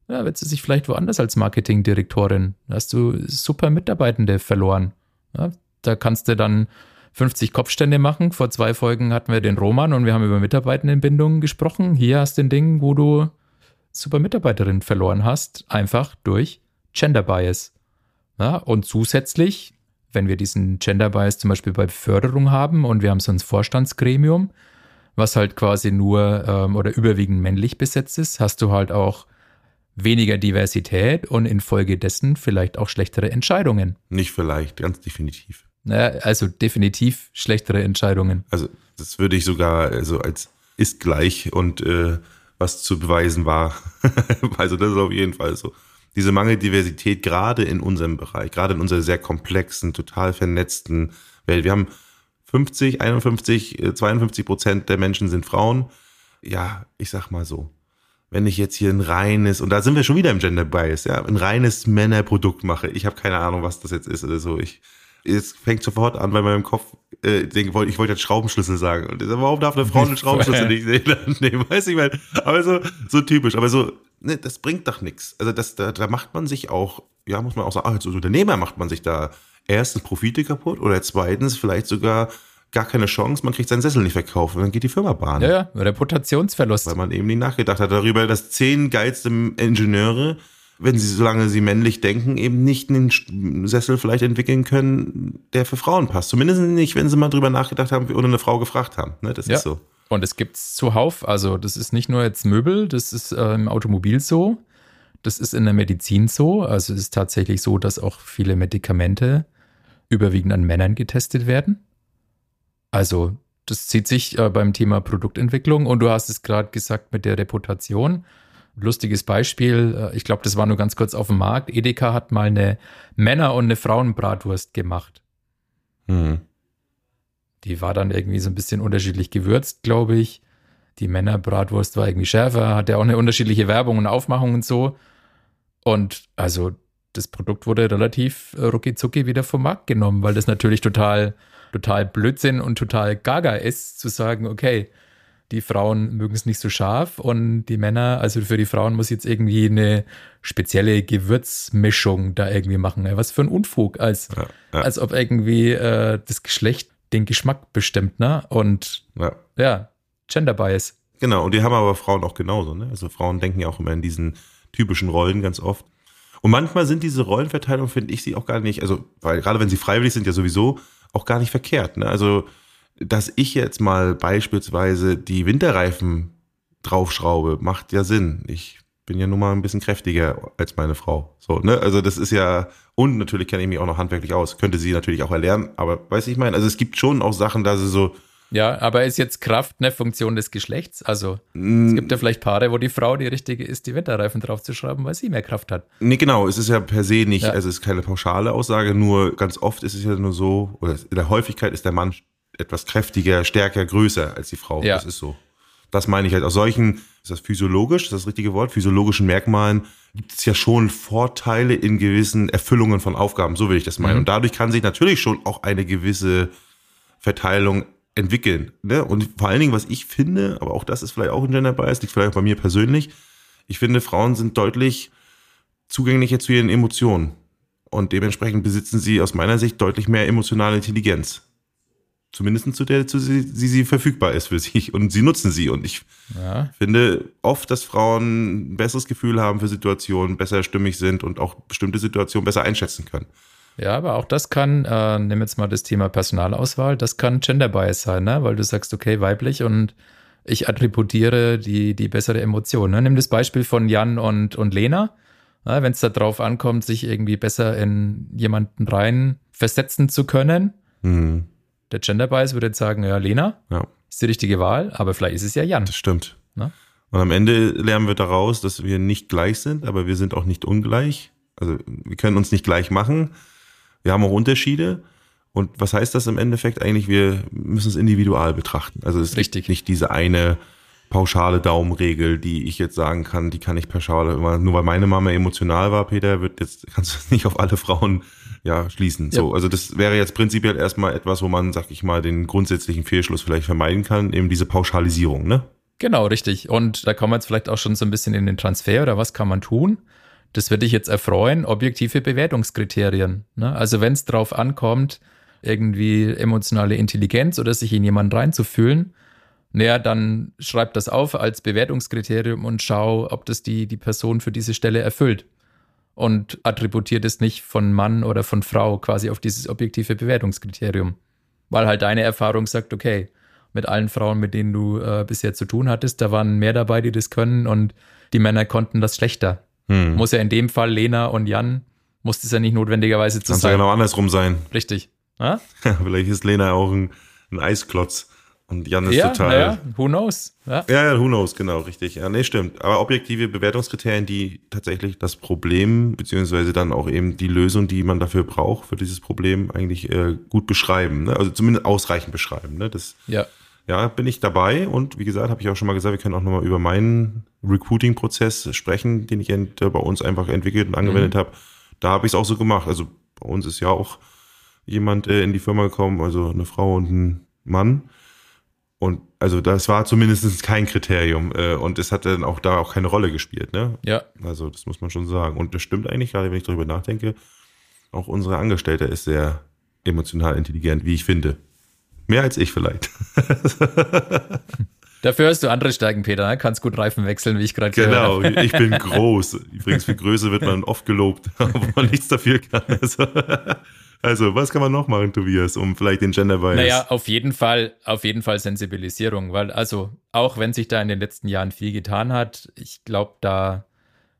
[SPEAKER 1] ja, wird sie sich vielleicht woanders als Marketingdirektorin. Da hast du super Mitarbeitende verloren. Ja, da kannst du dann 50 Kopfstände machen. Vor zwei Folgen hatten wir den Roman und wir haben über Mitarbeitendenbindungen gesprochen. Hier hast du ein Ding, wo du super Mitarbeiterin verloren hast, einfach durch Gender Bias. Ja, und zusätzlich wenn wir diesen Gender Bias zum Beispiel bei Beförderung haben und wir haben so ein Vorstandsgremium, was halt quasi nur ähm, oder überwiegend männlich besetzt ist, hast du halt auch weniger Diversität und infolgedessen vielleicht auch schlechtere Entscheidungen.
[SPEAKER 2] Nicht vielleicht, ganz definitiv.
[SPEAKER 1] Naja, also definitiv schlechtere Entscheidungen.
[SPEAKER 2] Also das würde ich sogar also als ist gleich und äh, was zu beweisen war. also das ist auf jeden Fall so. Diese Mangeldiversität gerade in unserem Bereich, gerade in unserer sehr komplexen, total vernetzten Welt. Wir haben 50, 51, 52 Prozent der Menschen sind Frauen. Ja, ich sag mal so. Wenn ich jetzt hier ein reines, und da sind wir schon wieder im Gender Bias, ja, ein reines Männerprodukt mache, ich habe keine Ahnung, was das jetzt ist oder so. Ich, es fängt sofort an, weil meinem Kopf äh, ich wollte jetzt Schraubenschlüssel sagen. Und warum darf eine Frau einen Schraubenschlüssel nicht nehmen? Weiß ich mal. Aber so, so typisch. Aber so, ne, das bringt doch nichts. Also das, da, da macht man sich auch, ja, muss man auch sagen, als Unternehmer macht man sich da erstens Profite kaputt oder zweitens vielleicht sogar gar keine Chance, man kriegt seinen Sessel nicht verkauft und dann geht die Firma bahn.
[SPEAKER 1] Ja, ja, Reputationsverlust.
[SPEAKER 2] Weil man eben nicht nachgedacht hat darüber, dass zehn geilste Ingenieure, wenn sie, solange sie männlich denken, eben nicht einen Sessel vielleicht entwickeln können, der für Frauen passt. Zumindest nicht, wenn sie mal drüber nachgedacht haben oder eine Frau gefragt haben. Ne, das
[SPEAKER 1] ja.
[SPEAKER 2] ist so.
[SPEAKER 1] Und es gibt's zuhauf. Also, das ist nicht nur jetzt Möbel, das ist äh, im Automobil so. Das ist in der Medizin so. Also, es ist tatsächlich so, dass auch viele Medikamente überwiegend an Männern getestet werden. Also, das zieht sich äh, beim Thema Produktentwicklung und du hast es gerade gesagt mit der Reputation. Lustiges Beispiel, äh, ich glaube, das war nur ganz kurz auf dem Markt. Edeka hat mal eine Männer- und eine Frauenbratwurst gemacht. Mhm. Die war dann irgendwie so ein bisschen unterschiedlich gewürzt, glaube ich. Die Männerbratwurst war irgendwie schärfer, hatte auch eine unterschiedliche Werbung und Aufmachung und so. Und also das Produkt wurde relativ äh, rucki zucki wieder vom Markt genommen, weil das natürlich total total Blödsinn und total gaga ist, zu sagen, okay, die Frauen mögen es nicht so scharf und die Männer, also für die Frauen muss jetzt irgendwie eine spezielle Gewürzmischung da irgendwie machen. Was für ein Unfug, als, ja, ja. als ob irgendwie äh, das Geschlecht den Geschmack bestimmt, ne? Und ja, ja Gender Bias.
[SPEAKER 2] Genau, und die haben aber Frauen auch genauso, ne? Also Frauen denken ja auch immer in diesen typischen Rollen ganz oft. Und manchmal sind diese Rollenverteilungen, finde ich, sie auch gar nicht, also, weil gerade wenn sie freiwillig sind, ja sowieso, auch gar nicht verkehrt. Ne? Also, dass ich jetzt mal beispielsweise die Winterreifen draufschraube, macht ja Sinn. Ich bin ja nun mal ein bisschen kräftiger als meine Frau. So, ne? Also das ist ja, und natürlich kenne ich mich auch noch handwerklich aus. Könnte sie natürlich auch erlernen, aber weiß ich meine, also es gibt schon auch Sachen, da sie so,
[SPEAKER 1] ja, aber ist jetzt Kraft eine Funktion des Geschlechts? Also es gibt ja vielleicht Paare, wo die Frau die richtige ist, die Winterreifen draufzuschrauben, weil sie mehr Kraft hat.
[SPEAKER 2] Nee, genau, es ist ja per se nicht, ja. also es ist keine pauschale Aussage, nur ganz oft ist es ja nur so, oder in der Häufigkeit ist der Mann etwas kräftiger, stärker, größer als die Frau. Ja. Das ist so. Das meine ich halt. Aus solchen, ist das physiologisch, ist das, das richtige Wort, physiologischen Merkmalen gibt es ja schon Vorteile in gewissen Erfüllungen von Aufgaben, so will ich das meinen. Mhm. Und dadurch kann sich natürlich schon auch eine gewisse Verteilung entwickeln. Ne? Und vor allen Dingen, was ich finde, aber auch das ist vielleicht auch ein Gender Bias, liegt vielleicht auch bei mir persönlich, ich finde, Frauen sind deutlich zugänglicher zu ihren Emotionen. Und dementsprechend besitzen sie aus meiner Sicht deutlich mehr emotionale Intelligenz. Zumindest zu der, zu sie, sie verfügbar ist für sich. Und sie nutzen sie. Und ich ja. finde oft, dass Frauen ein besseres Gefühl haben für Situationen, besser stimmig sind und auch bestimmte Situationen besser einschätzen können.
[SPEAKER 1] Ja, aber auch das kann, äh, nimm jetzt mal das Thema Personalauswahl, das kann Gender Bias sein, ne? weil du sagst, okay, weiblich und ich attributiere die, die bessere Emotion. Ne? Nimm das Beispiel von Jan und, und Lena. Ja, Wenn es darauf ankommt, sich irgendwie besser in jemanden rein versetzen zu können. Mhm. Der Gender Bias würde jetzt sagen, ja, Lena ja. ist die richtige Wahl, aber vielleicht ist es ja Jan.
[SPEAKER 2] Das stimmt. Ne? Und am Ende lernen wir daraus, dass wir nicht gleich sind, aber wir sind auch nicht ungleich. Also wir können uns nicht gleich machen. Wir haben auch Unterschiede. Und was heißt das im Endeffekt eigentlich? Wir müssen es individual betrachten. Also es Richtig. ist nicht diese eine pauschale Daumenregel, die ich jetzt sagen kann, die kann ich pauschal immer, nur weil meine Mama emotional war, Peter, wird jetzt, kannst du es nicht auf alle Frauen ja schließen. Ja. So, also das wäre jetzt prinzipiell erstmal etwas, wo man, sag ich mal, den grundsätzlichen Fehlschluss vielleicht vermeiden kann, eben diese Pauschalisierung, ne?
[SPEAKER 1] Genau, richtig. Und da kommen wir jetzt vielleicht auch schon so ein bisschen in den Transfer oder was kann man tun? das würde dich jetzt erfreuen, objektive Bewertungskriterien. Ne? Also wenn es drauf ankommt, irgendwie emotionale Intelligenz oder sich in jemanden reinzufühlen, naja, dann schreib das auf als Bewertungskriterium und schau, ob das die, die Person für diese Stelle erfüllt. Und attributiert es nicht von Mann oder von Frau quasi auf dieses objektive Bewertungskriterium. Weil halt deine Erfahrung sagt, okay, mit allen Frauen, mit denen du äh, bisher zu tun hattest, da waren mehr dabei, die das können und die Männer konnten das schlechter. Hm. Muss ja in dem Fall Lena und Jan, muss es ja nicht notwendigerweise
[SPEAKER 2] zu Kann. Kann ja genau andersrum sein.
[SPEAKER 1] Richtig.
[SPEAKER 2] Ja, vielleicht ist Lena auch ein, ein Eisklotz. Und Jan ist ja, total.
[SPEAKER 1] Ja, who knows?
[SPEAKER 2] Ja. ja, who knows, genau, richtig. Ja, nee, stimmt. Aber objektive Bewertungskriterien, die tatsächlich das Problem, beziehungsweise dann auch eben die Lösung, die man dafür braucht, für dieses Problem eigentlich äh, gut beschreiben. Ne? Also zumindest ausreichend beschreiben. Ne? Das,
[SPEAKER 1] ja.
[SPEAKER 2] ja, bin ich dabei. Und wie gesagt, habe ich auch schon mal gesagt, wir können auch nochmal über meinen Recruiting-Prozess sprechen, den ich bei uns einfach entwickelt und angewendet mhm. habe. Da habe ich es auch so gemacht. Also bei uns ist ja auch jemand äh, in die Firma gekommen, also eine Frau und ein Mann und also das war zumindest kein Kriterium äh, und es hat dann auch da auch keine Rolle gespielt, ne?
[SPEAKER 1] Ja.
[SPEAKER 2] Also das muss man schon sagen. Und das stimmt eigentlich, gerade wenn ich darüber nachdenke, auch unsere Angestellte ist sehr emotional intelligent, wie ich finde. Mehr als ich vielleicht.
[SPEAKER 1] Dafür hast du andere Stärken, Peter. Ne? Kannst gut Reifen wechseln, wie ich gerade
[SPEAKER 2] Genau, ich bin groß. Übrigens, für Größe wird man oft gelobt, obwohl man nichts dafür kann. Also, also, was kann man noch machen, Tobias, um vielleicht den Gender Bias?
[SPEAKER 1] Naja, auf jeden Fall, auf jeden Fall Sensibilisierung, weil also auch wenn sich da in den letzten Jahren viel getan hat, ich glaube, da,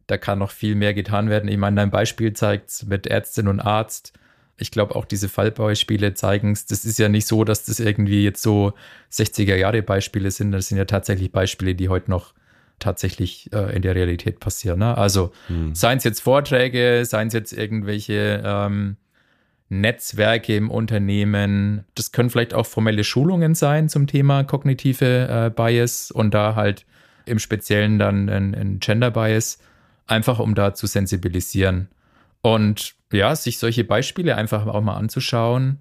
[SPEAKER 1] da kann noch viel mehr getan werden. Ich meine, dein Beispiel zeigt mit Ärztin und Arzt. Ich glaube, auch diese Fallbeispiele zeigen es. Das ist ja nicht so, dass das irgendwie jetzt so 60er Jahre Beispiele sind. Das sind ja tatsächlich Beispiele, die heute noch tatsächlich äh, in der Realität passieren. Ne? Also hm. seien es jetzt Vorträge, seien es jetzt irgendwelche ähm, Netzwerke im Unternehmen. Das können vielleicht auch formelle Schulungen sein zum Thema kognitive äh, Bias und da halt im Speziellen dann ein, ein Gender Bias, einfach um da zu sensibilisieren. Und ja, sich solche Beispiele einfach auch mal anzuschauen,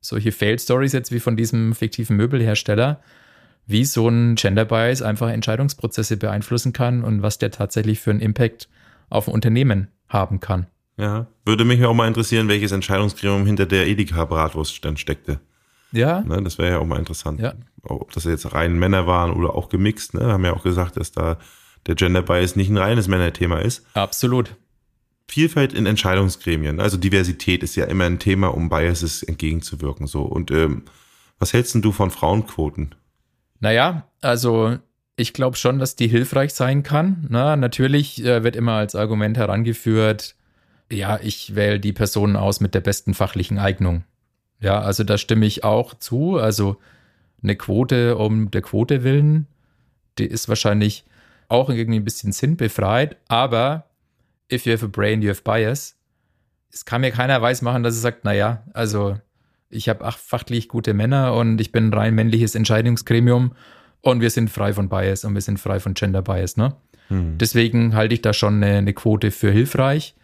[SPEAKER 1] solche Failed Stories jetzt wie von diesem fiktiven Möbelhersteller, wie so ein Gender Bias einfach Entscheidungsprozesse beeinflussen kann und was der tatsächlich für einen Impact auf ein Unternehmen haben kann.
[SPEAKER 2] Ja, würde mich auch mal interessieren, welches Entscheidungsgremium hinter der Edeka-Bratwurst dann steckte.
[SPEAKER 1] Ja.
[SPEAKER 2] Ne, das wäre ja auch mal interessant.
[SPEAKER 1] Ja.
[SPEAKER 2] Ob das jetzt rein Männer waren oder auch gemixt. Ne? Haben ja auch gesagt, dass da der Gender Bias nicht ein reines Männerthema ist.
[SPEAKER 1] Absolut.
[SPEAKER 2] Vielfalt in Entscheidungsgremien. Also Diversität ist ja immer ein Thema, um Biases entgegenzuwirken. So. Und ähm, was hältst denn du von Frauenquoten?
[SPEAKER 1] Naja, also ich glaube schon, dass die hilfreich sein kann. Na, natürlich äh, wird immer als Argument herangeführt, ja, ich wähle die Personen aus mit der besten fachlichen Eignung. Ja, also da stimme ich auch zu. Also eine Quote um der Quote willen, die ist wahrscheinlich auch irgendwie ein bisschen sinnbefreit, aber if you have a brain, you have bias. Es kann mir keiner weismachen, dass er sagt, naja, also ich habe acht fachlich gute Männer und ich bin ein rein männliches Entscheidungsgremium und wir sind frei von Bias und wir sind frei von Gender Bias, ne? Hm. Deswegen halte ich da schon eine, eine Quote für hilfreich.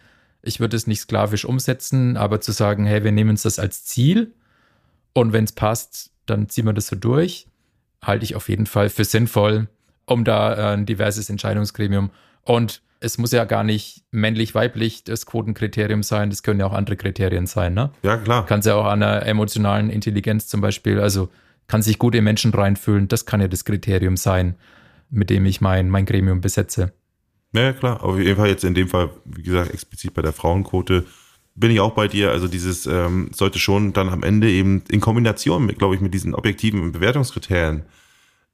[SPEAKER 1] Ich würde es nicht sklavisch umsetzen, aber zu sagen, hey, wir nehmen uns das als Ziel und wenn es passt, dann ziehen wir das so durch, halte ich auf jeden Fall für sinnvoll, um da äh, ein diverses Entscheidungsgremium und es muss ja gar nicht männlich-weiblich das Quotenkriterium sein, das können ja auch andere Kriterien sein, ne?
[SPEAKER 2] Ja, klar.
[SPEAKER 1] Kann es ja auch an der emotionalen Intelligenz zum Beispiel, also kann sich gut in Menschen reinfühlen, das kann ja das Kriterium sein, mit dem ich mein, mein Gremium besetze.
[SPEAKER 2] Ja, klar. Auf jeden Fall jetzt in dem Fall, wie gesagt, explizit bei der Frauenquote bin ich auch bei dir. Also dieses ähm, sollte schon dann am Ende eben in Kombination, glaube ich, mit diesen objektiven Bewertungskriterien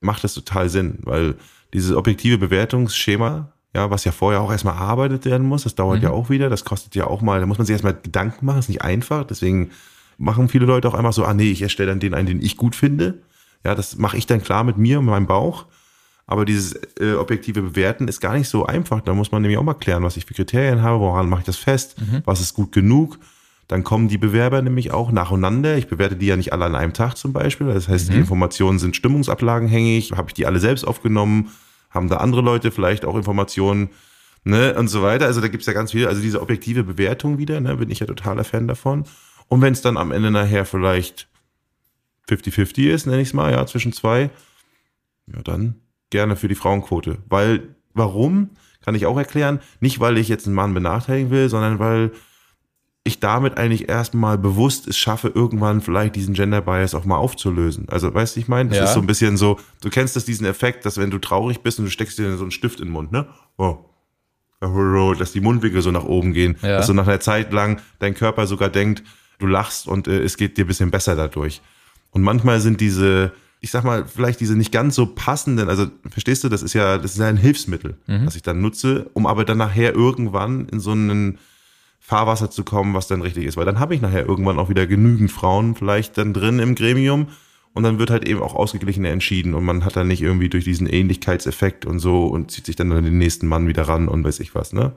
[SPEAKER 2] macht das total Sinn, weil dieses objektive Bewertungsschema, ja, was ja vorher auch erstmal erarbeitet werden muss, das dauert mhm. ja auch wieder, das kostet ja auch mal, da muss man sich erstmal Gedanken machen, ist nicht einfach, deswegen machen viele Leute auch einfach so, ah nee, ich erstelle dann den einen, den ich gut finde. Ja, das mache ich dann klar mit mir und meinem Bauch. Aber dieses äh, objektive Bewerten ist gar nicht so einfach. Da muss man nämlich auch mal klären, was ich für Kriterien habe, woran mache ich das fest, mhm. was ist gut genug. Dann kommen die Bewerber nämlich auch nacheinander. Ich bewerte die ja nicht alle an einem Tag zum Beispiel. Das heißt, mhm. die Informationen sind stimmungsablagenhängig. Habe ich die alle selbst aufgenommen? Haben da andere Leute vielleicht auch Informationen? Ne, und so weiter. Also da gibt's ja ganz viel, also diese objektive Bewertung wieder, ne, bin ich ja totaler Fan davon. Und wenn es dann am Ende nachher vielleicht 50-50 ist, nenne ich es mal, ja, zwischen zwei, ja, dann gerne für die Frauenquote. Weil, warum? Kann ich auch erklären. Nicht, weil ich jetzt einen Mann benachteiligen will, sondern weil ich damit eigentlich erstmal bewusst es schaffe, irgendwann vielleicht diesen Gender Bias auch mal aufzulösen. Also, weißt du, ich meine, das ja. ist so ein bisschen so, du kennst das, diesen Effekt, dass wenn du traurig bist und du steckst dir so einen Stift in den Mund, ne? Oh. Dass die Mundwinkel so nach oben gehen. Ja. Dass du nach einer Zeit lang dein Körper sogar denkt, du lachst und äh, es geht dir ein bisschen besser dadurch. Und manchmal sind diese ich sag mal, vielleicht diese nicht ganz so passenden, also verstehst du, das ist ja, das ist ja ein Hilfsmittel,
[SPEAKER 1] Mhm.
[SPEAKER 2] was ich dann nutze, um aber dann nachher irgendwann in so einen Fahrwasser zu kommen, was dann richtig ist. Weil dann habe ich nachher irgendwann auch wieder genügend Frauen vielleicht dann drin im Gremium und dann wird halt eben auch ausgeglichener entschieden und man hat dann nicht irgendwie durch diesen Ähnlichkeitseffekt und so und zieht sich dann den nächsten Mann wieder ran und weiß ich was, ne?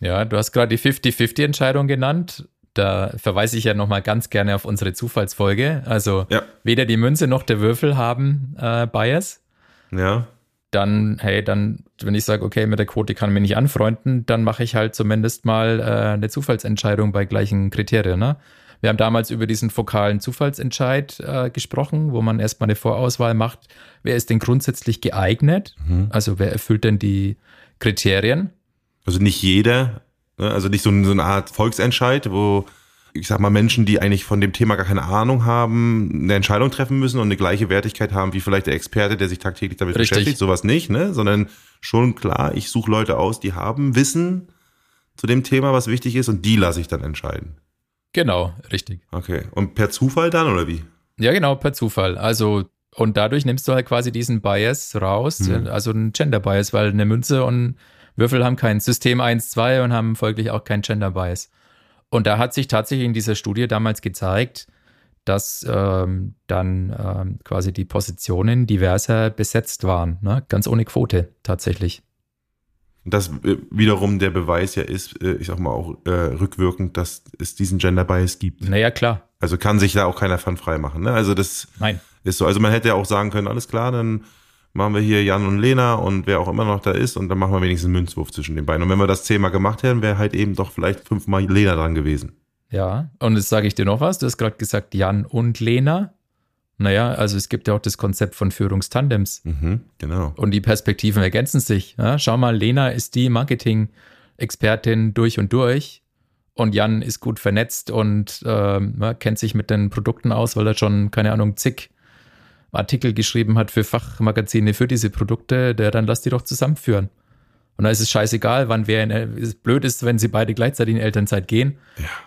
[SPEAKER 1] Ja, du hast gerade die 50-50-Entscheidung genannt. Da verweise ich ja nochmal ganz gerne auf unsere Zufallsfolge. Also
[SPEAKER 2] Ja.
[SPEAKER 1] weder die Münze noch der Würfel haben äh, Bias.
[SPEAKER 2] Ja.
[SPEAKER 1] Dann, hey, dann, wenn ich sage, okay, mit der Quote kann ich mich nicht anfreunden, dann mache ich halt zumindest mal äh, eine Zufallsentscheidung bei gleichen Kriterien. Ne? Wir haben damals über diesen fokalen Zufallsentscheid äh, gesprochen, wo man erstmal eine Vorauswahl macht. Wer ist denn grundsätzlich geeignet? Also wer erfüllt denn die Kriterien?
[SPEAKER 2] Also nicht jeder? Also nicht so, so eine Art Volksentscheid, wo ich sag mal Menschen, die eigentlich von dem Thema gar keine Ahnung haben, eine Entscheidung treffen müssen und eine gleiche Wertigkeit haben wie vielleicht der Experte, der sich tagtäglich damit
[SPEAKER 1] Richtig.
[SPEAKER 2] beschäftigt, sowas nicht, ne? Sondern schon klar, ich suche Leute aus, die haben Wissen zu dem Thema, was wichtig ist, und die lasse ich dann entscheiden.
[SPEAKER 1] Genau, richtig.
[SPEAKER 2] Okay. Und per Zufall dann oder wie?
[SPEAKER 1] Ja, genau, per Zufall. Also, und dadurch nimmst du halt quasi diesen Bias raus,
[SPEAKER 2] Mhm.
[SPEAKER 1] also einen Gender Bias, weil eine Münze und Würfel haben kein System 1, 2 und haben folglich auch kein Gender Bias. Und da hat sich tatsächlich in dieser Studie damals gezeigt, dass ähm, dann ähm, quasi die Positionen diverser besetzt waren, ne? ganz ohne Quote tatsächlich.
[SPEAKER 2] Das äh, wiederum der Beweis ja ist, äh, ich sag mal auch äh, rückwirkend, dass es diesen Gender Bias gibt.
[SPEAKER 1] Naja, klar.
[SPEAKER 2] Also kann sich da auch keiner von frei machen. Ne? Also das
[SPEAKER 1] Nein.
[SPEAKER 2] ist so. Also man hätte ja auch sagen können, alles klar, dann machen wir hier Jan und Lena und wer auch immer noch da ist und dann machen wir wenigstens einen Münzwurf zwischen den beiden. Und wenn wir das zehnmal gemacht hätten, wäre halt eben doch vielleicht fünfmal Lena dran gewesen.
[SPEAKER 1] Ja, und jetzt sage ich dir noch was. Du hast gerade gesagt, Jan und Lena. Naja, also es gibt ja auch das Konzept von Führungstandems.
[SPEAKER 2] Mhm, genau.
[SPEAKER 1] Und die Perspektiven ergänzen sich. Ja, schau mal, Lena ist die Marketing-Expertin durch und durch. Und Jan ist gut vernetzt und ja, kennt sich mit den Produkten aus, weil er schon, keine Ahnung, zig Artikel geschrieben hat für Fachmagazine für diese Produkte. Der dann lass die doch zusammenführen. Und da ist es scheißegal, wann wer in, es blöd ist, wenn sie beide gleichzeitig in Elternzeit gehen.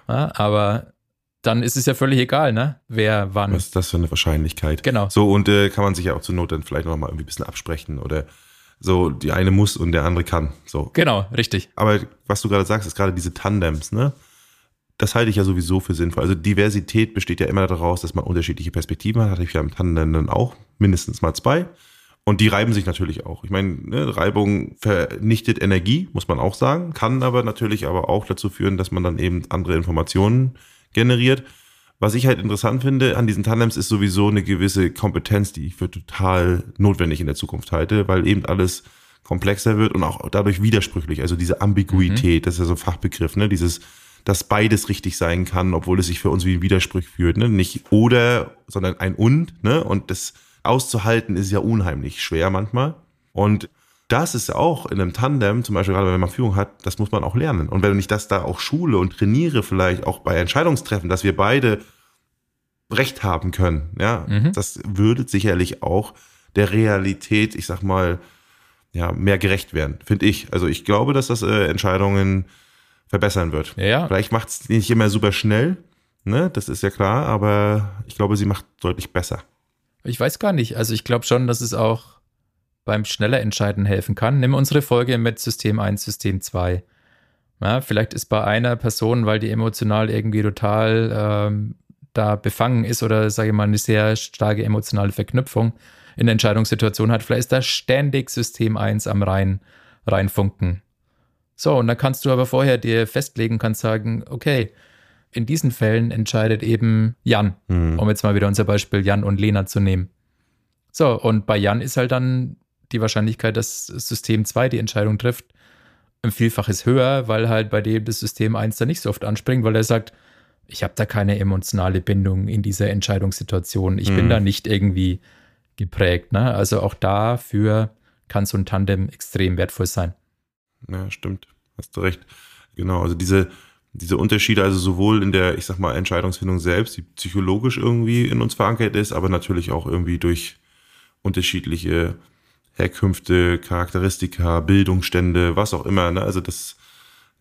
[SPEAKER 1] Ja, aber dann ist es ja völlig egal, ne? Wer wann.
[SPEAKER 2] Was ist das für eine Wahrscheinlichkeit?
[SPEAKER 1] Genau.
[SPEAKER 2] So, und äh, kann man sich ja auch zur Not dann vielleicht noch mal irgendwie ein bisschen absprechen oder so, die eine muss und der andere kann. So.
[SPEAKER 1] Genau, richtig.
[SPEAKER 2] Aber was du gerade sagst, ist gerade diese Tandems, ne? Das halte ich ja sowieso für sinnvoll. Also Diversität besteht ja immer daraus, dass man unterschiedliche Perspektiven hat. Hatte ich ja im Tandem dann auch mindestens mal zwei. Und die reiben sich natürlich auch. Ich meine, ne, Reibung vernichtet Energie, muss man auch sagen, kann aber natürlich aber auch dazu führen, dass man dann eben andere Informationen generiert. Was ich halt interessant finde an diesen Tandems ist sowieso eine gewisse Kompetenz, die ich für total notwendig in der Zukunft halte, weil eben alles komplexer wird und auch dadurch widersprüchlich. Also diese Ambiguität, das ist ja so ein Fachbegriff, ne? Dieses, dass beides richtig sein kann, obwohl es sich für uns wie ein Widerspruch führt, ne? Nicht oder, sondern ein und, ne? Und das auszuhalten ist ja unheimlich schwer manchmal. Und das ist auch in einem Tandem, zum Beispiel gerade wenn man Führung hat, das muss man auch lernen. Und wenn ich das da auch schule und trainiere, vielleicht auch bei Entscheidungstreffen, dass wir beide Recht haben können, ja,
[SPEAKER 1] Mhm.
[SPEAKER 2] das würde sicherlich auch der Realität, ich sag mal, ja, mehr gerecht werden, finde ich. Also ich glaube, dass das äh, Entscheidungen verbessern wird.
[SPEAKER 1] Ja, ja.
[SPEAKER 2] Vielleicht macht es nicht immer super schnell, ne, das ist ja klar, aber ich glaube, sie macht deutlich besser.
[SPEAKER 1] Ich weiß gar nicht. Also ich glaube schon, dass es auch beim schneller Entscheiden helfen kann. Nimm unsere Folge mit System 1, System 2. Ja, vielleicht ist bei einer Person, weil die emotional irgendwie total ähm, da befangen ist oder sage ich mal eine sehr starke emotionale Verknüpfung in der Entscheidungssituation hat, vielleicht ist da ständig System 1 am rein reinfunken. So, und dann kannst du aber vorher dir festlegen, kannst sagen, okay, in diesen Fällen entscheidet eben Jan,
[SPEAKER 2] Hm.
[SPEAKER 1] um jetzt mal wieder unser Beispiel Jan und Lena zu nehmen. So, und bei Jan ist halt dann die Wahrscheinlichkeit, dass System 2 die Entscheidung trifft, ein Vielfaches höher, weil halt bei dem das System 1 da nicht so oft anspringt, weil er sagt, ich habe da keine emotionale Bindung in dieser Entscheidungssituation. Ich bin
[SPEAKER 2] Mhm.
[SPEAKER 1] da nicht irgendwie geprägt. Ne? Also auch dafür kann so ein Tandem extrem wertvoll sein.
[SPEAKER 2] Ja, stimmt. Hast du recht. Genau, also diese, diese Unterschiede, also sowohl in der, ich sag mal, Entscheidungsfindung selbst, die psychologisch irgendwie in uns verankert ist, aber natürlich auch irgendwie durch unterschiedliche Herkünfte, Charakteristika, Bildungsstände, was auch immer. Ne? Also das,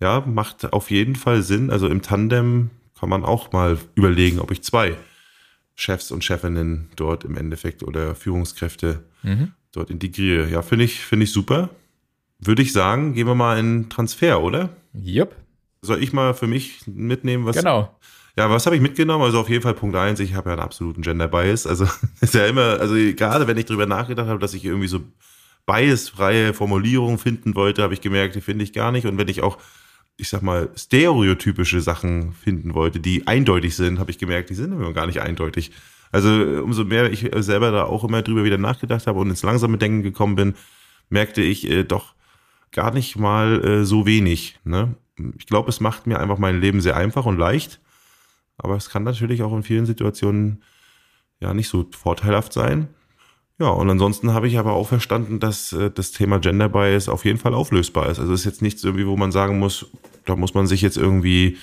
[SPEAKER 2] ja, macht auf jeden Fall Sinn. Also im Tandem kann man auch mal überlegen, ob ich zwei Chefs und Chefinnen dort im Endeffekt oder Führungskräfte mhm. dort integriere. Ja, finde ich, finde ich super. Würde ich sagen, gehen wir mal in Transfer, oder?
[SPEAKER 1] Jupp.
[SPEAKER 2] Soll ich mal für mich mitnehmen, was.
[SPEAKER 1] Genau.
[SPEAKER 2] Ja, was habe ich mitgenommen? Also auf jeden Fall Punkt eins, ich habe ja einen absoluten Gender Bias. Also ist ja immer, also gerade wenn ich drüber nachgedacht habe, dass ich irgendwie so biasfreie Formulierungen finden wollte, habe ich gemerkt, die finde ich gar nicht. Und wenn ich auch, ich sag mal, stereotypische Sachen finden wollte, die eindeutig sind, habe ich gemerkt, die sind immer gar nicht eindeutig. Also umso mehr ich selber da auch immer drüber wieder nachgedacht habe und ins langsame Denken gekommen bin, merkte ich äh, doch gar nicht mal äh, so wenig. Ne? Ich glaube, es macht mir einfach mein Leben sehr einfach und leicht aber es kann natürlich auch in vielen Situationen ja nicht so vorteilhaft sein. Ja, und ansonsten habe ich aber auch verstanden, dass äh, das Thema Gender Bias auf jeden Fall auflösbar ist. Also es ist jetzt nichts irgendwie, wo man sagen muss, da muss man sich jetzt irgendwie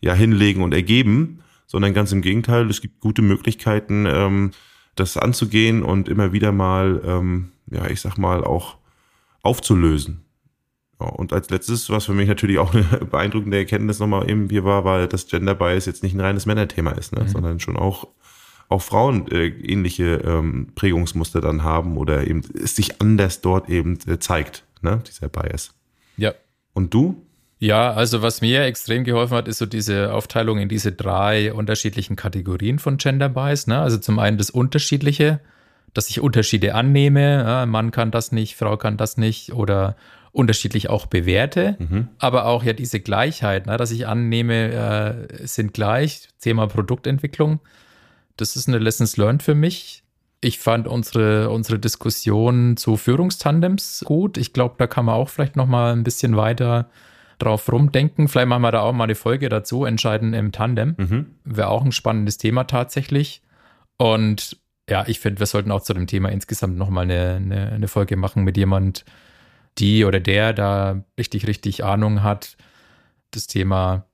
[SPEAKER 2] ja hinlegen und ergeben, sondern ganz im Gegenteil, es gibt gute Möglichkeiten, ähm, das anzugehen und immer wieder mal, ähm, ja, ich sag mal, auch aufzulösen. Und als letztes, was für mich natürlich auch eine beeindruckende Erkenntnis nochmal eben hier war, war, dass Gender Bias jetzt nicht ein reines Männerthema ist, ne? Mhm. sondern schon auch, auch Frauen äh, ähnliche ähm, Prägungsmuster dann haben oder eben es sich anders dort eben äh, zeigt, ne? dieser Bias.
[SPEAKER 1] Ja.
[SPEAKER 2] Und du?
[SPEAKER 1] Ja, also was mir extrem geholfen hat, ist so diese Aufteilung in diese drei unterschiedlichen Kategorien von Gender Bias. Ne? Also zum einen das Unterschiedliche, dass ich Unterschiede annehme. Ja, Mann kann das nicht, Frau kann das nicht oder unterschiedlich auch bewerte, mhm. aber auch ja diese Gleichheit, ne, dass ich annehme, äh, sind gleich, Thema Produktentwicklung. Das ist eine Lessons learned für mich. Ich fand unsere, unsere Diskussion zu Führungstandems gut. Ich glaube, da kann man auch vielleicht noch mal ein bisschen weiter drauf rumdenken. Vielleicht machen wir da auch mal eine Folge dazu, entscheiden im Tandem. Mhm. Wäre auch ein spannendes Thema tatsächlich. Und ja, ich finde, wir sollten auch zu dem Thema insgesamt noch mal eine, eine, eine Folge machen mit jemand, die oder der da richtig, richtig Ahnung hat. Das Thema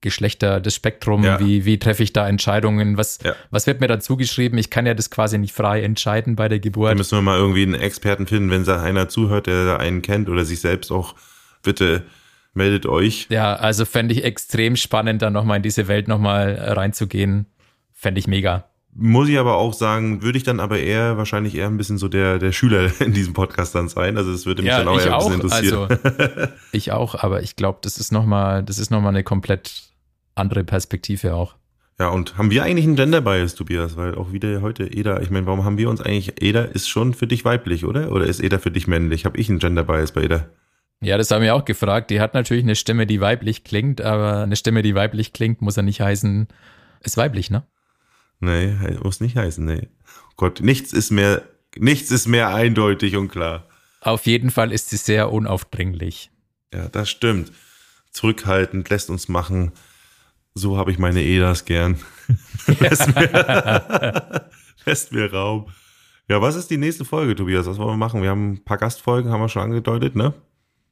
[SPEAKER 1] Geschlechter, das Spektrum, ja. wie, wie treffe ich da Entscheidungen, was, ja. was wird mir da zugeschrieben? Ich kann ja das quasi nicht frei entscheiden bei der Geburt.
[SPEAKER 2] Da müssen wir mal irgendwie einen Experten finden, wenn da einer zuhört, der da einen kennt oder sich selbst auch, bitte meldet euch.
[SPEAKER 1] Ja, also fände ich extrem spannend, da nochmal in diese Welt nochmal reinzugehen. Fände ich mega.
[SPEAKER 2] Muss ich aber auch sagen, würde ich dann aber eher wahrscheinlich eher ein bisschen so der, der Schüler in diesem Podcast dann sein. Also es würde mich ja, dann auch eher ein bisschen interessieren.
[SPEAKER 1] Also, ich auch, aber ich glaube, das ist nochmal, das ist nochmal eine komplett andere Perspektive auch.
[SPEAKER 2] Ja, und haben wir eigentlich einen Gender Bias, Tobias? Weil auch wieder heute Eda, ich meine, warum haben wir uns eigentlich, Eda ist schon für dich weiblich, oder? Oder ist Eda für dich männlich? Habe ich einen Gender Bias bei Eda?
[SPEAKER 1] Ja, das haben wir auch gefragt. Die hat natürlich eine Stimme, die weiblich klingt, aber eine Stimme, die weiblich klingt, muss ja nicht heißen, ist weiblich, ne?
[SPEAKER 2] Nee, muss nicht heißen, nee. Oh Gott, nichts ist mehr, nichts ist mehr eindeutig und klar.
[SPEAKER 1] Auf jeden Fall ist sie sehr unaufdringlich.
[SPEAKER 2] Ja, das stimmt. Zurückhaltend, lässt uns machen. So habe ich meine Edas gern. lässt, mir, lässt mir Raum. Ja, was ist die nächste Folge, Tobias? Was wollen wir machen? Wir haben ein paar Gastfolgen, haben wir schon angedeutet, ne?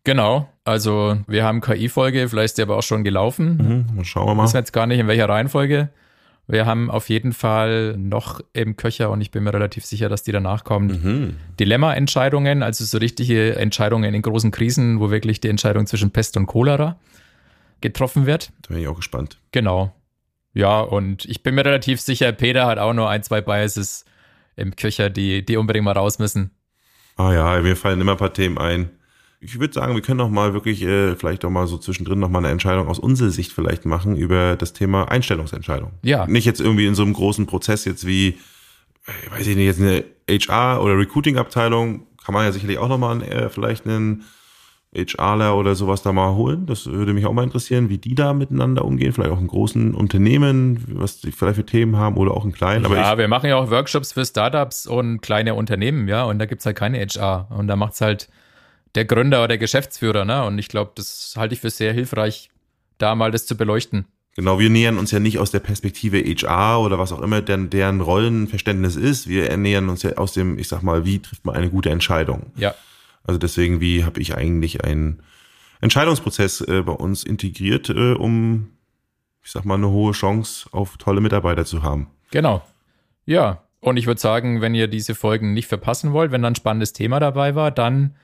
[SPEAKER 1] Genau, also wir haben KI-Folge, vielleicht ist die aber auch schon gelaufen.
[SPEAKER 2] Mhm, schauen wir mal.
[SPEAKER 1] Wissen jetzt gar nicht, in welcher Reihenfolge. Wir haben auf jeden Fall noch im Köcher und ich bin mir relativ sicher, dass die danach kommen. Mhm. Dilemma-Entscheidungen, also so richtige Entscheidungen in großen Krisen, wo wirklich die Entscheidung zwischen Pest und Cholera getroffen wird.
[SPEAKER 2] Da bin ich auch gespannt.
[SPEAKER 1] Genau. Ja, und ich bin mir relativ sicher, Peter hat auch nur ein, zwei Biases im Köcher, die, die unbedingt mal raus müssen.
[SPEAKER 2] Ah ja, mir fallen immer ein paar Themen ein ich würde sagen, wir können noch mal wirklich äh, vielleicht auch mal so zwischendrin noch mal eine Entscheidung aus unserer Sicht vielleicht machen über das Thema Einstellungsentscheidung.
[SPEAKER 1] Ja.
[SPEAKER 2] Nicht jetzt irgendwie in so einem großen Prozess jetzt wie, äh, weiß ich nicht, jetzt eine HR oder Recruiting-Abteilung kann man ja sicherlich auch noch mal äh, vielleicht einen HRler oder sowas da mal holen. Das würde mich auch mal interessieren, wie die da miteinander umgehen. Vielleicht auch in großen Unternehmen, was die vielleicht für Themen haben oder auch in kleinen.
[SPEAKER 1] Aber ja, wir machen ja auch Workshops für Startups und kleine Unternehmen, ja, und da gibt's halt keine HR. Und da macht's halt der Gründer oder der Geschäftsführer, ne? Und ich glaube, das halte ich für sehr hilfreich, da mal das zu beleuchten.
[SPEAKER 2] Genau, wir nähern uns ja nicht aus der Perspektive HR oder was auch immer deren, deren Rollenverständnis ist. Wir ernähren uns ja aus dem, ich sag mal, wie trifft man eine gute Entscheidung?
[SPEAKER 1] Ja.
[SPEAKER 2] Also deswegen, wie habe ich eigentlich einen Entscheidungsprozess äh, bei uns integriert, äh, um, ich sag mal, eine hohe Chance auf tolle Mitarbeiter zu haben.
[SPEAKER 1] Genau. Ja. Und ich würde sagen, wenn ihr diese Folgen nicht verpassen wollt, wenn da ein spannendes Thema dabei war, dann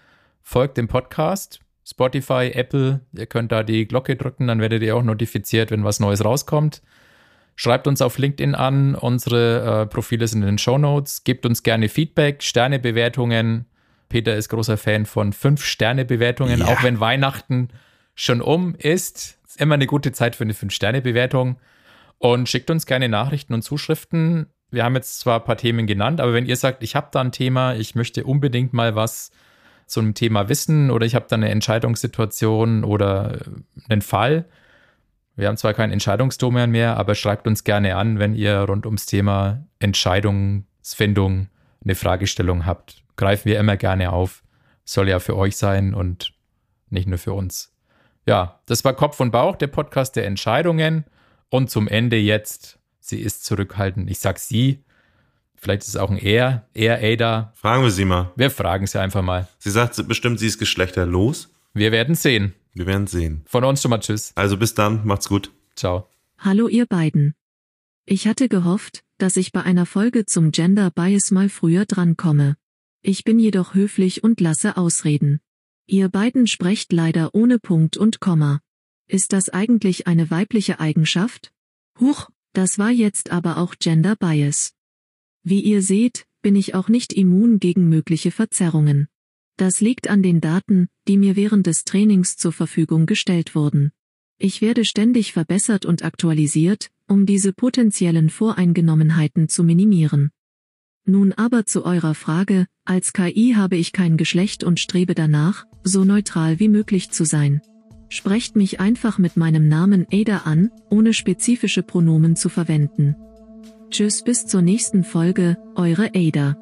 [SPEAKER 1] folgt dem Podcast. Spotify, Apple, ihr könnt da die Glocke drücken, dann werdet ihr auch notifiziert, wenn was Neues rauskommt. Schreibt uns auf LinkedIn an, unsere äh, Profile sind in den Show Notes. Gebt uns gerne Feedback, Sternebewertungen. Peter ist großer Fan von 5-Sterne-Bewertungen,
[SPEAKER 2] Ja.
[SPEAKER 1] auch wenn Weihnachten schon um ist. Ist immer eine gute Zeit für eine 5-Sterne-Bewertung. Und schickt uns gerne Nachrichten und Zuschriften. Wir haben jetzt zwar ein paar Themen genannt, aber wenn ihr sagt, ich habe da ein Thema, ich möchte unbedingt mal was zu einem Thema wissen oder ich habe da eine Entscheidungssituation oder einen Fall, wir haben zwar keinen Entscheidungsdomain mehr, aber schreibt uns gerne an, wenn ihr rund ums Thema Entscheidungsfindung eine Fragestellung habt. Greifen wir immer gerne auf. Soll ja für euch sein und nicht nur für uns. Ja, das war Kopf und Bauch, der Podcast der Entscheidungen. Und zum Ende jetzt, sie ist zurückhaltend. Ich sag sie, vielleicht ist es auch ein er, er, Ada.
[SPEAKER 2] Fragen wir sie mal.
[SPEAKER 1] Wir fragen sie einfach mal.
[SPEAKER 2] Sie sagt bestimmt, sie ist geschlechterlos.
[SPEAKER 1] Wir werden sehen.
[SPEAKER 2] Wir werden sehen.
[SPEAKER 1] Von uns schon mal Tschüss.
[SPEAKER 2] Also bis dann, macht's gut.
[SPEAKER 1] Ciao.
[SPEAKER 3] Hallo ihr beiden. Ich hatte gehofft, dass ich bei einer Folge zum Gender Bias mal früher drankomme. Ich bin jedoch höflich und lasse ausreden. Ihr beiden sprecht leider ohne Punkt und Komma. Ist das eigentlich eine weibliche Eigenschaft? Huch, das war jetzt aber auch Gender Bias. Wie ihr seht, bin ich auch nicht immun gegen mögliche Verzerrungen. Das liegt an den Daten, die mir während des Trainings zur Verfügung gestellt wurden. Ich werde ständig verbessert und aktualisiert, um diese potenziellen Voreingenommenheiten zu minimieren. Nun aber zu eurer Frage, als KI habe ich kein Geschlecht und strebe danach, so neutral wie möglich zu sein. Sprecht mich einfach mit meinem Namen Ada an, ohne spezifische Pronomen zu verwenden. Tschüss bis zur nächsten Folge, eure Ada.